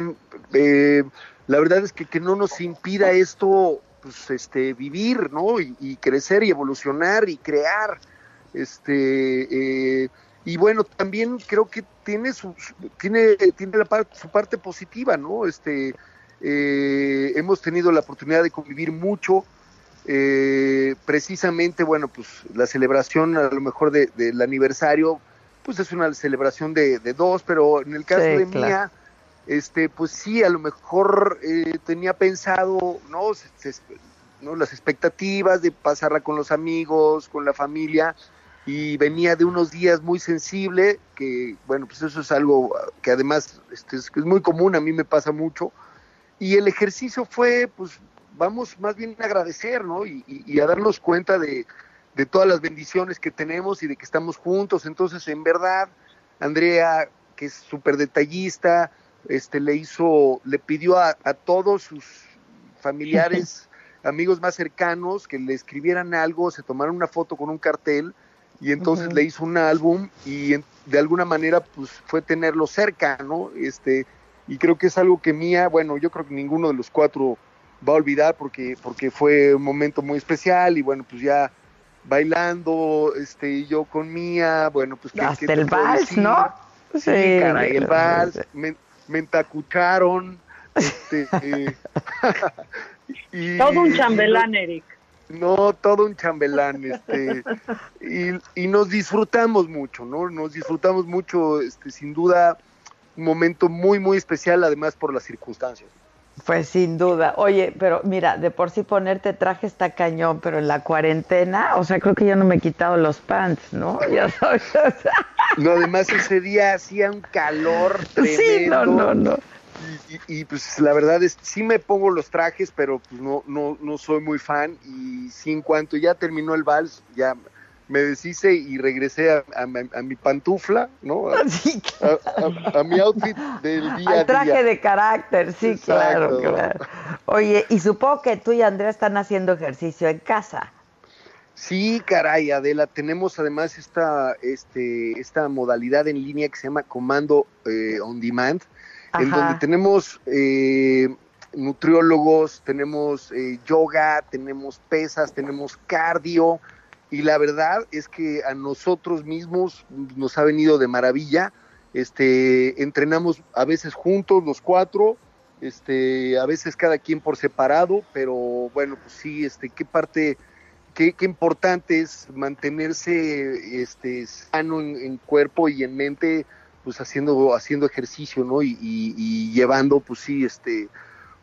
eh, la verdad es que, que no nos impida esto, pues, este, vivir, ¿no? Y, y crecer y evolucionar y crear, este, eh, y bueno, también creo que tiene su, tiene, tiene la parte, su parte positiva, ¿no? Este, eh, hemos tenido la oportunidad de convivir mucho, eh, precisamente, bueno, pues la celebración a lo mejor de- del aniversario, pues es una celebración de, de dos, pero en el caso Sí, de claro. Mía, este, pues sí, a lo mejor eh, tenía pensado, ¿no? Se- se- ¿no? Las expectativas de pasarla con los amigos, con la familia, y venía de unos días muy sensible, que bueno, pues eso es algo que además este, es, es muy común, a mí me pasa mucho, y el ejercicio fue, pues vamos más bien a agradecer, ¿no? Y, y- y a darnos cuenta de, de todas las bendiciones que tenemos y de que estamos juntos. Entonces, en verdad, Andrea, que es súper detallista, este, le hizo, le pidió a, a todos sus familiares, amigos más cercanos, que le escribieran algo, se tomaron una foto con un cartel y entonces le hizo un álbum y de alguna manera pues fue tenerlo cerca, ¿no? Este, y creo que es algo que Mía, bueno, yo creo que ninguno de los cuatro va a olvidar porque, porque fue un momento muy especial y bueno, pues ya bailando, este, y yo con Mía, bueno, pues ¿qué- qué Hasta el vals? ¿no? Sí, Sí, caray, el vals, me, me entacucharon, este, eh, y- Todo un y- chambelán, Eric. no, todo un chambelán, este, y, y nos disfrutamos mucho, ¿no? Nos disfrutamos mucho, este, sin duda, un momento muy, muy especial, además por las circunstancias. Pues sin duda. Oye, pero mira, de por sí ponerte traje está cañón, pero en la cuarentena, o sea, creo que yo no me he quitado los pants, ¿no? Ya sabes. No, además ese día hacía un calor tremendo. Sí, no, no, no. Y, y- y, pues la verdad es, sí me pongo los trajes, pero pues no, no, no soy muy fan. Y sí, en cuanto ya terminó el vals, ya me deshice y regresé a, a mi- a mi pantufla, ¿no? A, a- a- a mi outfit del día a Al traje día. de carácter, sí, claro, Exacto. claro. Oye, y supongo que tú y Andrea están haciendo ejercicio en casa. Sí, caray, Adela, tenemos además esta, este, esta modalidad en línea que se llama Comando eh, On Demand, en donde tenemos eh, nutriólogos, tenemos eh, yoga, tenemos pesas, tenemos cardio, y la verdad es que a nosotros mismos nos ha venido de maravilla. Este, entrenamos a veces juntos los cuatro, este, a veces cada quien por separado, pero bueno, pues sí, este, qué parte qué, importante es mantenerse este, sano en, en cuerpo y en mente, pues haciendo, haciendo ejercicio, ¿no? Y, y- y llevando, pues sí, este,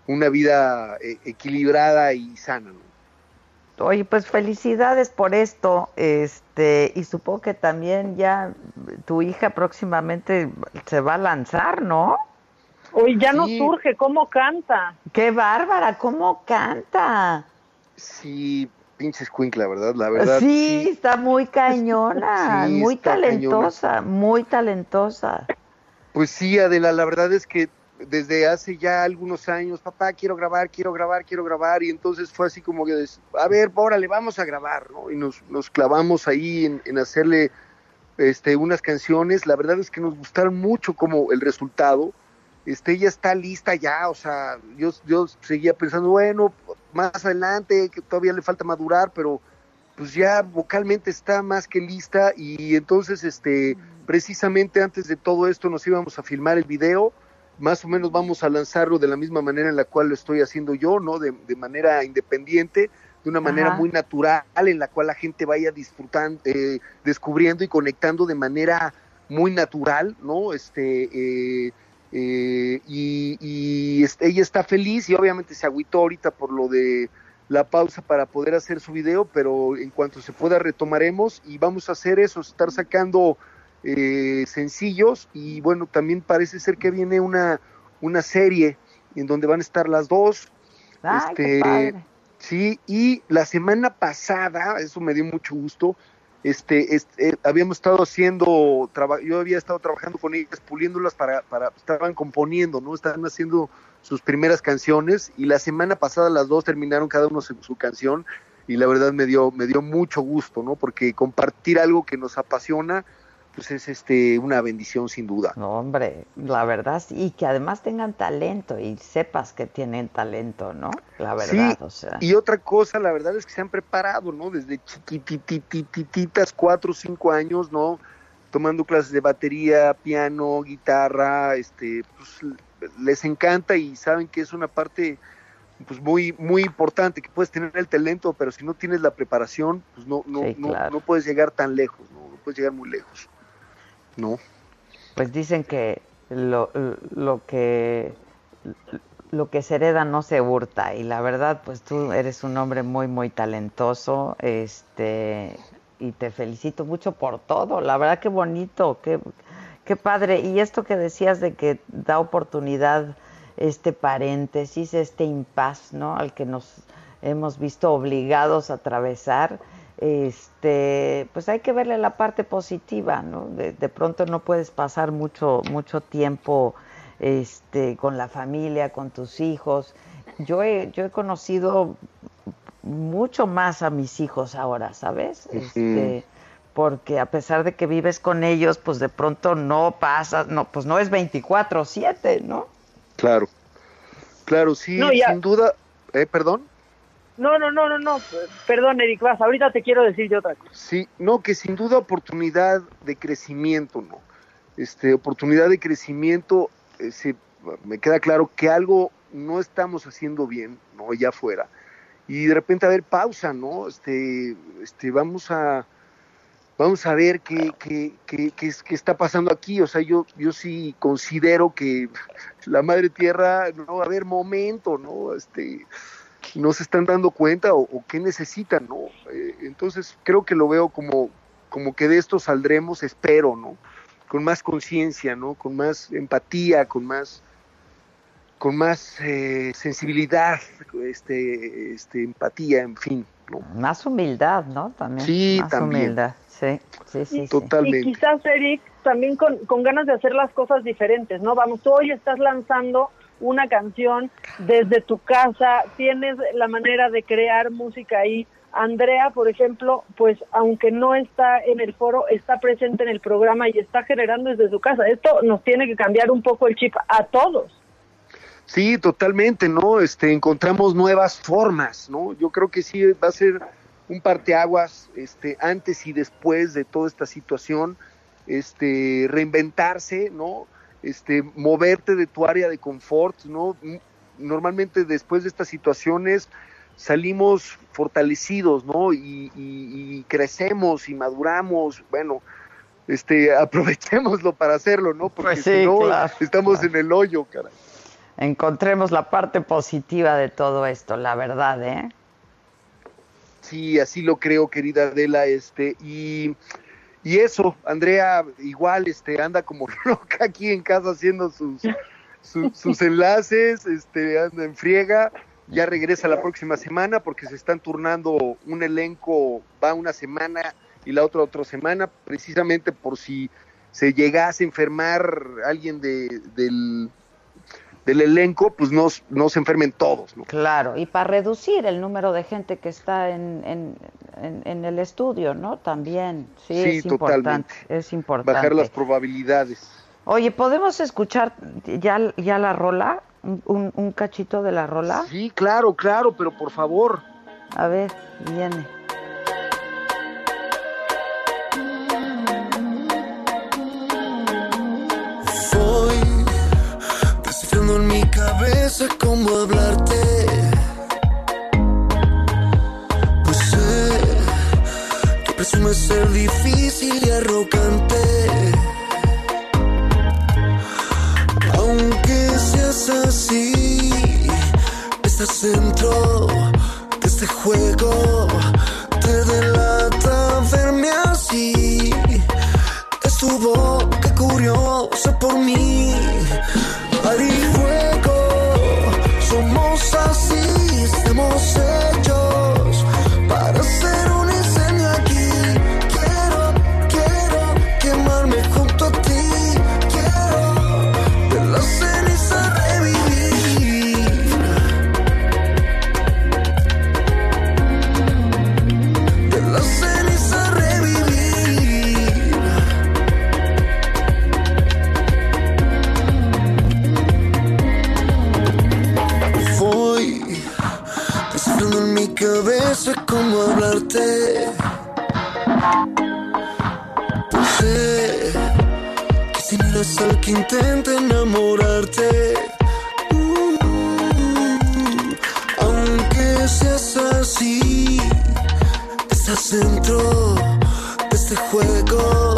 una vida eh, equilibrada y sana, ¿no? Oye, pues felicidades por esto, este, y supongo que también ya tu hija próximamente se va a lanzar, ¿no? Hoy ya no surge, ¿cómo canta? ¡Qué bárbara! ¿Cómo canta? Sí, pinches la ¿verdad? La verdad. sí, está muy cañona, Sí, muy talentosa, muy talentosa. Pues sí, Adela, la verdad es que desde hace ya algunos años, papá, quiero grabar, quiero grabar, quiero grabar, y entonces fue así como que, a ver, órale, vamos a grabar, ¿no? Y nos, nos clavamos ahí en, en hacerle este, unas canciones, la verdad es que nos gustaron mucho como el resultado, este, ella está lista ya, o sea, yo, yo seguía pensando, bueno, más adelante, que todavía le falta madurar, pero pues ya vocalmente está más que lista. Y entonces este precisamente antes de todo esto nos íbamos a filmar el video más o menos vamos a lanzarlo de la misma manera en la cual lo estoy haciendo yo no de, de manera independiente de una manera Ajá. muy natural en la cual la gente vaya disfrutando eh, descubriendo y conectando de manera muy natural no este eh, eh, y, y este, ella está feliz y obviamente se agüitó ahorita por lo de la pausa para poder hacer su video, pero en cuanto se pueda retomaremos y vamos a hacer eso, estar sacando eh, sencillos y bueno, también parece ser que viene una, una serie en donde van a estar las dos. Ay, qué este, padre. sí, y la semana pasada, eso me dio mucho gusto, este, este, eh, habíamos estado haciendo, traba- yo había estado trabajando con ellas, puliéndolas para, para, estaban componiendo, ¿no? Estaban haciendo sus primeras canciones y la semana pasada las dos terminaron cada uno su, su canción y la verdad me dio, me dio mucho gusto, ¿no? Porque compartir algo que nos apasiona, pues es este una bendición sin duda. No, hombre, la verdad, y que además tengan talento y sepas que tienen talento, ¿no? La verdad, Sí, o sea. y otra cosa, la verdad es que se han preparado, ¿no? Desde chiquititititas, cuatro o cinco años, ¿no? Tomando clases de batería, piano, guitarra, este, pues les encanta y saben que es una parte pues muy muy importante que puedes tener el talento pero si no tienes la preparación pues no no Sí, no, no puedes llegar tan lejos no, no puedes llegar muy lejos no. Pues dicen que lo, lo que lo que se hereda no se hurta y la verdad pues tú eres un hombre muy muy talentoso este y te felicito mucho por todo la verdad que bonito qué, qué padre. Y esto que decías de que da oportunidad este paréntesis este impas no al que nos hemos visto obligados a atravesar este pues hay que verle la parte positiva no de, de pronto no puedes pasar mucho mucho tiempo este con la familia con tus hijos. Yo he yo he conocido mucho más a mis hijos ahora sabes este porque a pesar de que vives con ellos pues de pronto no pasas no pues no es 24/7 no claro. Claro sí No, ya- sin duda eh, perdón No, no, no, no, no. Perdón, Eric, vas. Ahorita te quiero decir yo otra cosa. Sí, no, que sin duda oportunidad de crecimiento, ¿no? Este, oportunidad de crecimiento, eh, se- me queda claro que algo no estamos haciendo bien, ¿no? Ya afuera. Y de repente, a ver, pausa, ¿no? Este, este, vamos a, vamos a ver qué, qué, qué, qué qué está pasando aquí. O sea, yo, yo sí considero que la madre tierra, no a haber momento, ¿no? Este, no se están dando cuenta o, o qué necesitan, ¿no? Eh, entonces creo que lo veo como, como que de esto saldremos, espero, ¿no? Con más conciencia, ¿no? Con más empatía, con más, con más eh, sensibilidad, este, este, empatía, en fin, ¿no? más humildad no también Sí, más también. humildad sí sí sí, sí. Totalmente. Y quizás, Eric, también con, con ganas de hacer las cosas diferentes, ¿no? Vamos, tú hoy estás lanzando una canción desde tu casa, tienes la manera de crear música ahí. Andrea, por ejemplo, pues aunque no está en el foro, está presente en el programa y está generando desde su casa. Esto nos tiene que cambiar un poco el chip a todos. Sí, totalmente, ¿no? Este, encontramos nuevas formas, ¿no? Yo creo que sí va a ser un parteaguas, este, antes y después de toda esta situación, este, reinventarse, ¿no? Este, moverte de tu área de confort, ¿no? Normalmente después de estas situaciones salimos fortalecidos, ¿no? Y, y- y crecemos y maduramos, bueno, este, aprovechémoslo para hacerlo, ¿no? Porque Pues sí, si no, claro, estamos en el hoyo, cara. encontremos la parte positiva de todo esto la verdad eh Sí, así lo creo, querida Adela, este, y, y eso, Andrea igual, este, anda como loca aquí en casa haciendo sus, su- sus enlaces, este, anda en friega, ya regresa la próxima semana porque se están turnando un elenco, va una semana y la otra otra semana, precisamente por si se llegase a enfermar alguien de, del, del elenco, pues no, no se enfermen todos, ¿no? Claro, y para reducir el número de gente que está en, en, en- en el estudio, ¿no? También, sí, Sí, es importante, totalmente. es importante. Bajar las probabilidades. Oye, ¿podemos escuchar ya, ya la rola? ¿Un, un- un cachito de la rola? Sí, claro, claro, pero por favor. A ver, viene. Cabeza cómo hablarte. Pues sé que presumes ser difícil y arrogante. Aunque seas así, estás dentro de este juego. Te delata verme así. Es tu boca curiosa por mí. Ari estamos hechos para hacer un sé cómo hablarte. Pues sé que si miras al que intenta enamorarte, uh, aunque seas así, estás dentro de este juego.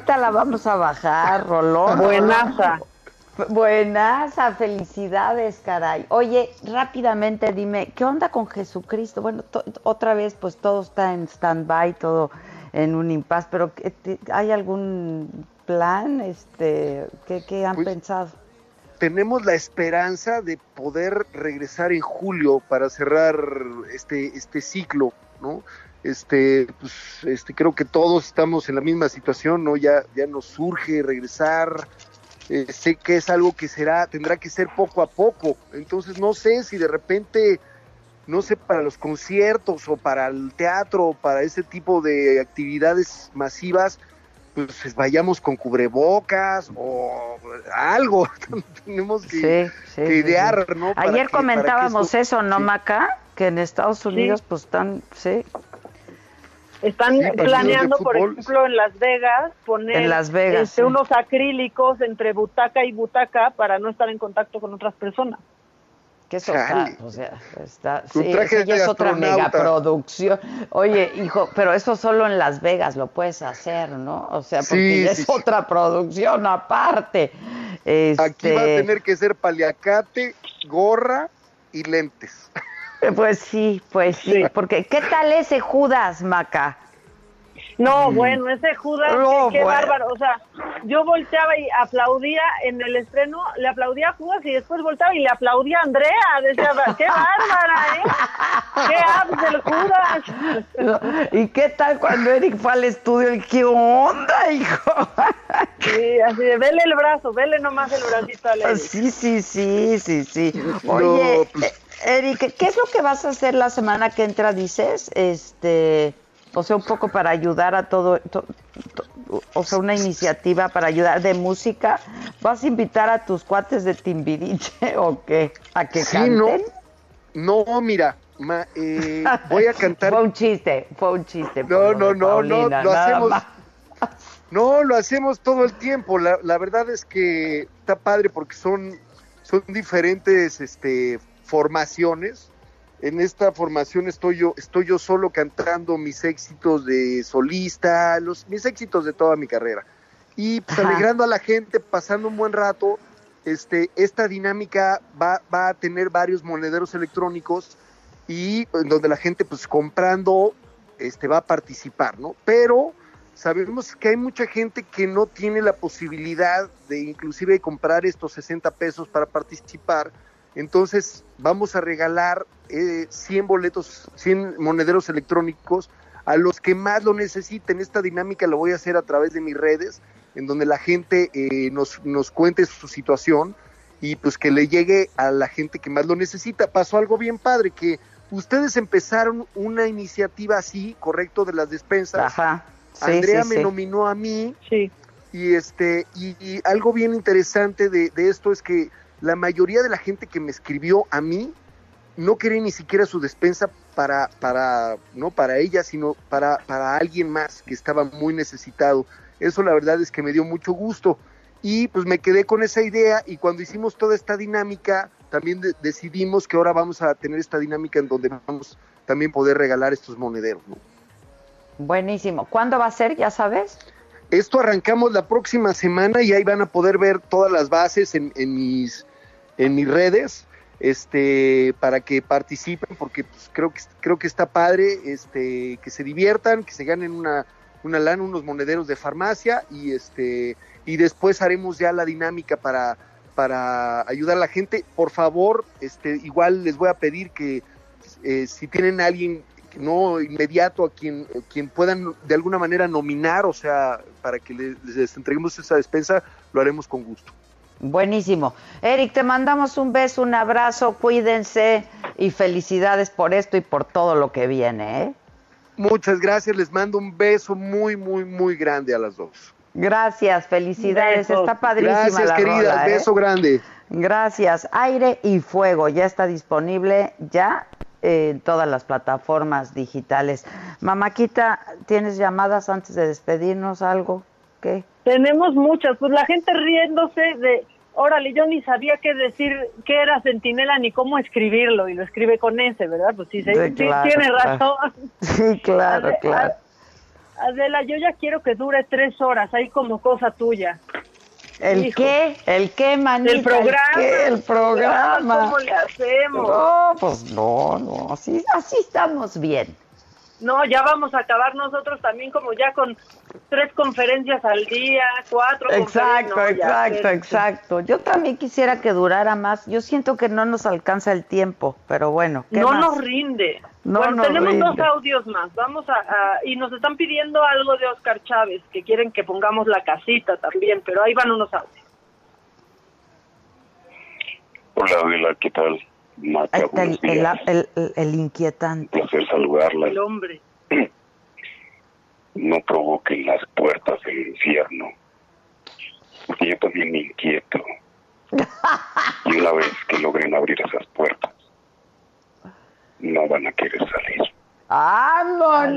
Ahorita la vamos a bajar, rolón. Buenaza. Buenaza, felicidades, caray. Oye, rápidamente dime, ¿qué onda con Jesucristo? Bueno, otra vez, pues todo está en stand-by, todo en un impas, pero ¿qué te- ¿hay algún plan? Este, ¿qué, qué han Pues, pensado? tenemos la esperanza de poder regresar en julio para cerrar este, este ciclo, ¿no? Este, pues, este, creo que todos estamos en la misma situación, ¿no? Ya, ya nos surge regresar. Eh, sé que es algo que será, tendrá que ser poco a poco. Entonces no sé si de repente, no sé, para los conciertos o para el teatro o para ese tipo de actividades masivas, pues vayamos con cubrebocas o algo. Tenemos que, Sí, sí, que sí, idear, sí. ¿no? Para Ayer que- para que comentábamos esto- eso, ¿no, sí. Maca? Que en Estados Unidos, pues están, sí. Están Sí, planeando, por ejemplo, en Las Vegas poner En Las Vegas, este, sí. unos acrílicos entre butaca y butaca para no estar en contacto con otras personas. Que eso Chale. está, o sea, está, sí, es otra megaproducción. Oye, hijo, pero eso solo en Las Vegas lo puedes hacer, ¿no? O sea, porque Sí, ya sí, es sí. otra producción aparte. Este, Aquí va a tener que ser paliacate, gorra y lentes. Pues sí, pues sí, porque ¿qué tal ese Judas, Maca? No, bueno, ese Judas, No, qué, qué bueno. bárbaro. O sea, yo volteaba y aplaudía en el estreno, le aplaudía a Judas y después volteaba y le aplaudía a Andrea. Decía, qué bárbara, ¿eh? Qué abs del Judas. ¿Y qué tal cuando Eric fue al estudio? El, ¿Qué onda, hijo? Sí, así de, vele el brazo, vele nomás el bracito al Eric. Sí, sí, sí, sí, sí. Oye, pues. Eric, ¿qué es lo que vas a hacer la semana que entra, dices? Este, o sea, un poco para ayudar a todo, to- to- o sea, una iniciativa para ayudar de música. ¿Vas a invitar a tus cuates de Timbiriche o qué? ¿A que Sí, canten? no, no, mira, ma- eh, voy a cantar. Fue un chiste, fue un chiste. No, no, no, no, lo hacemos. más. No, lo hacemos todo el tiempo. La, la verdad es que está padre porque son, son diferentes este, formaciones. En esta formación estoy yo, estoy yo solo cantando mis éxitos de solista, los, mis éxitos de toda mi carrera. Y pues, alegrando a la gente, pasando un buen rato. Este, esta dinámica va, va a tener varios monederos electrónicos y donde la gente pues comprando este va a participar, ¿no? Pero sabemos que hay mucha gente que no tiene la posibilidad de inclusive comprar estos 60 pesos para participar. Entonces vamos a regalar eh, 100 boletos, 100 monederos electrónicos a los que más lo necesiten. Esta dinámica la voy a hacer a través de mis redes, en donde la gente eh, nos, nos cuente su situación y pues que le llegue a la gente que más lo necesita. Pasó algo bien padre, que ustedes empezaron una iniciativa así, correcto, de las despensas. Ajá. Sí, Andrea sí, me sí. nominó a mí. Sí. Y este, y, y algo bien interesante de, de esto es que la mayoría de la gente que me escribió a mí no quería ni siquiera su despensa para, para, no para ella, sino para, para alguien más que estaba muy necesitado. Eso la verdad es que me dio mucho gusto. Y pues me quedé con esa idea y cuando hicimos toda esta dinámica, también de- decidimos que ahora vamos a tener esta dinámica en donde vamos también poder regalar estos monederos. ¿no? Buenísimo. ¿Cuándo va a ser? ¿Ya sabes? Esto arrancamos la próxima semana y ahí van a poder ver todas las bases en, en mis en mis redes este para que participen porque pues, creo que creo que está padre este que se diviertan que se ganen una una lana unos monederos de farmacia y este y después haremos ya la dinámica para para ayudar a la gente por favor este igual les voy a pedir que eh, si tienen a alguien no inmediato a quien, quien puedan de alguna manera nominar, o sea, para que les, les entreguemos esa despensa, lo haremos con gusto. Buenísimo. Eric, te mandamos un beso, un abrazo, cuídense y felicidades por esto y por todo lo que viene. ¿eh? Muchas gracias, les mando un beso muy, muy, muy grande a las dos. Gracias, felicidades. Besos. Está padrísima Gracias, la rola, ¿eh? beso grande. Gracias. Aire y Fuego ya está disponible ya en todas las plataformas digitales. Mamáquita, ¿tienes llamadas antes de despedirnos? ¿Algo? Tenemos muchas, pues la gente riéndose de, órale, yo ni sabía qué decir, qué era centinela ni cómo escribirlo, y lo escribe con ese, ¿verdad? Pues sí, se- Sí, sí, claro, tiene claro. razón. Sí, claro, Ade- claro. Adela, yo ya quiero que dure tres horas, ahí como cosa tuya. ¿El Hijo. qué? ¿El qué, manita? El programa. ¿El qué? El programa. ¿Cómo le hacemos? No, pues no, no, así, así estamos bien. No, ya vamos a acabar nosotros también como ya con tres conferencias al día, cuatro Exacto, no, exacto, exacto. Yo también quisiera que durara más. Yo siento que no nos alcanza el tiempo, pero bueno. ¿qué No más? nos rinde. No bueno, nos tenemos rinde. dos audios más. Vamos a, a- y nos están pidiendo algo de Oscar Chávez, que quieren que pongamos la casita también, pero ahí van unos audios. Hola Adela, ¿qué tal? Maca, Ahí está el, buenos días. el- el- el inquietante. Un placer saludarla. El hombre. No provoquen las puertas del infierno. Porque yo también me inquieto. Y una vez que logren abrir esas puertas, no van a querer salir.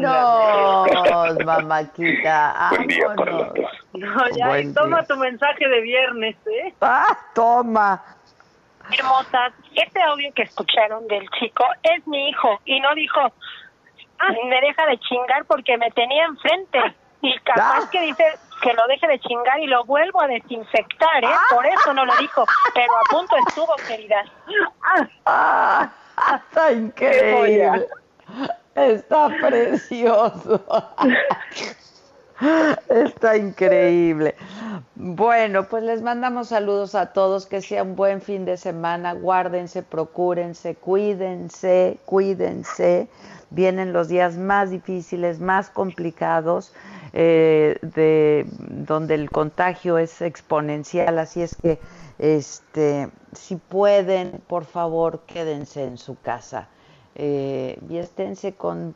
¡Vámonos, mamáquita! Buen día para los dos. No, ya, Buen y toma día. tu mensaje de viernes, ¿eh? ¡Ah, toma! Hermosas, este audio que escucharon del chico es mi hijo y no dijo, "Ah, me deja de chingar porque me tenía enfrente. Y capaz que dice que lo deje de chingar y lo vuelvo a desinfectar, ¿eh? Por eso no lo dijo, pero a punto estuvo, querida. ¡Ah! Está increíble. Está precioso. Está increíble. Bueno, pues les mandamos saludos a todos, que sea un buen fin de semana, guárdense, procúrense, cuídense, cuídense. Vienen los días más difíciles, más complicados, eh, de donde el contagio es exponencial, así es que este, si pueden, por favor, quédense en su casa eh, y esténse con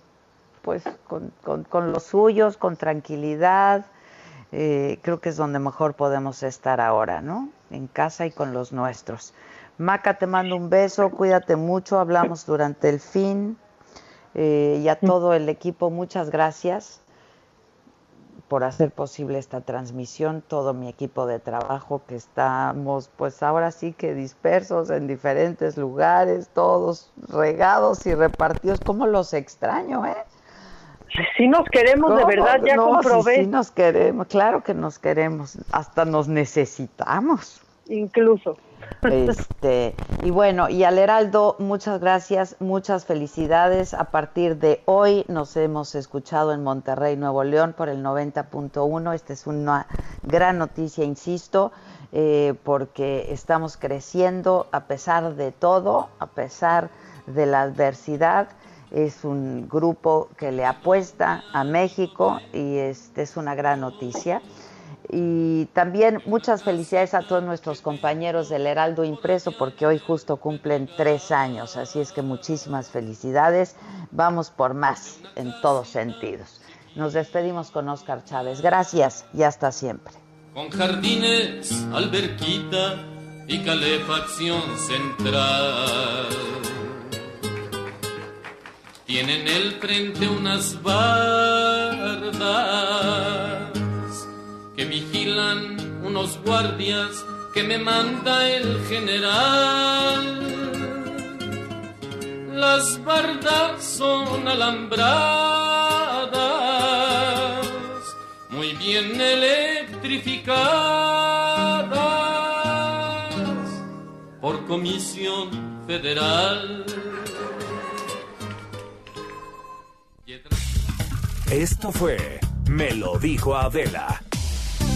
pues con, los suyos, con tranquilidad. Eh, creo que es donde mejor podemos estar ahora, ¿no? En casa y con los nuestros. Maca, te mando un beso, cuídate mucho, hablamos durante el fin. Eh, y a todo el equipo, muchas gracias por hacer posible esta transmisión, todo mi equipo de trabajo que estamos pues ahora sí que dispersos en diferentes lugares, todos regados y repartidos, como los extraño, ¿eh? Si nos queremos de verdad, ya no, comprobé. Sí, sí nos queremos, claro que nos queremos, hasta nos necesitamos. Incluso. Este, y bueno, y al Heraldo, muchas gracias, muchas felicidades. A partir de hoy nos hemos escuchado en Monterrey, Nuevo León, por el 90.1. Esta es una gran noticia, insisto, eh, porque estamos creciendo a pesar de todo, a pesar de la adversidad. Es un grupo que le apuesta a México y este es una gran noticia. Y también muchas felicidades a todos nuestros compañeros del Heraldo Impreso, porque hoy justo cumplen tres años. Así es que muchísimas felicidades. Vamos por más en todos sentidos. Nos despedimos con Oscar Chávez. Gracias y hasta siempre. con jardines, alberquita y calefacción central. Tiene en el frente unas bardas que vigilan unos guardias que me manda el general. Las bardas son alambradas, muy bien electrificadas por comisión federal. Esto fue Me lo dijo Adela.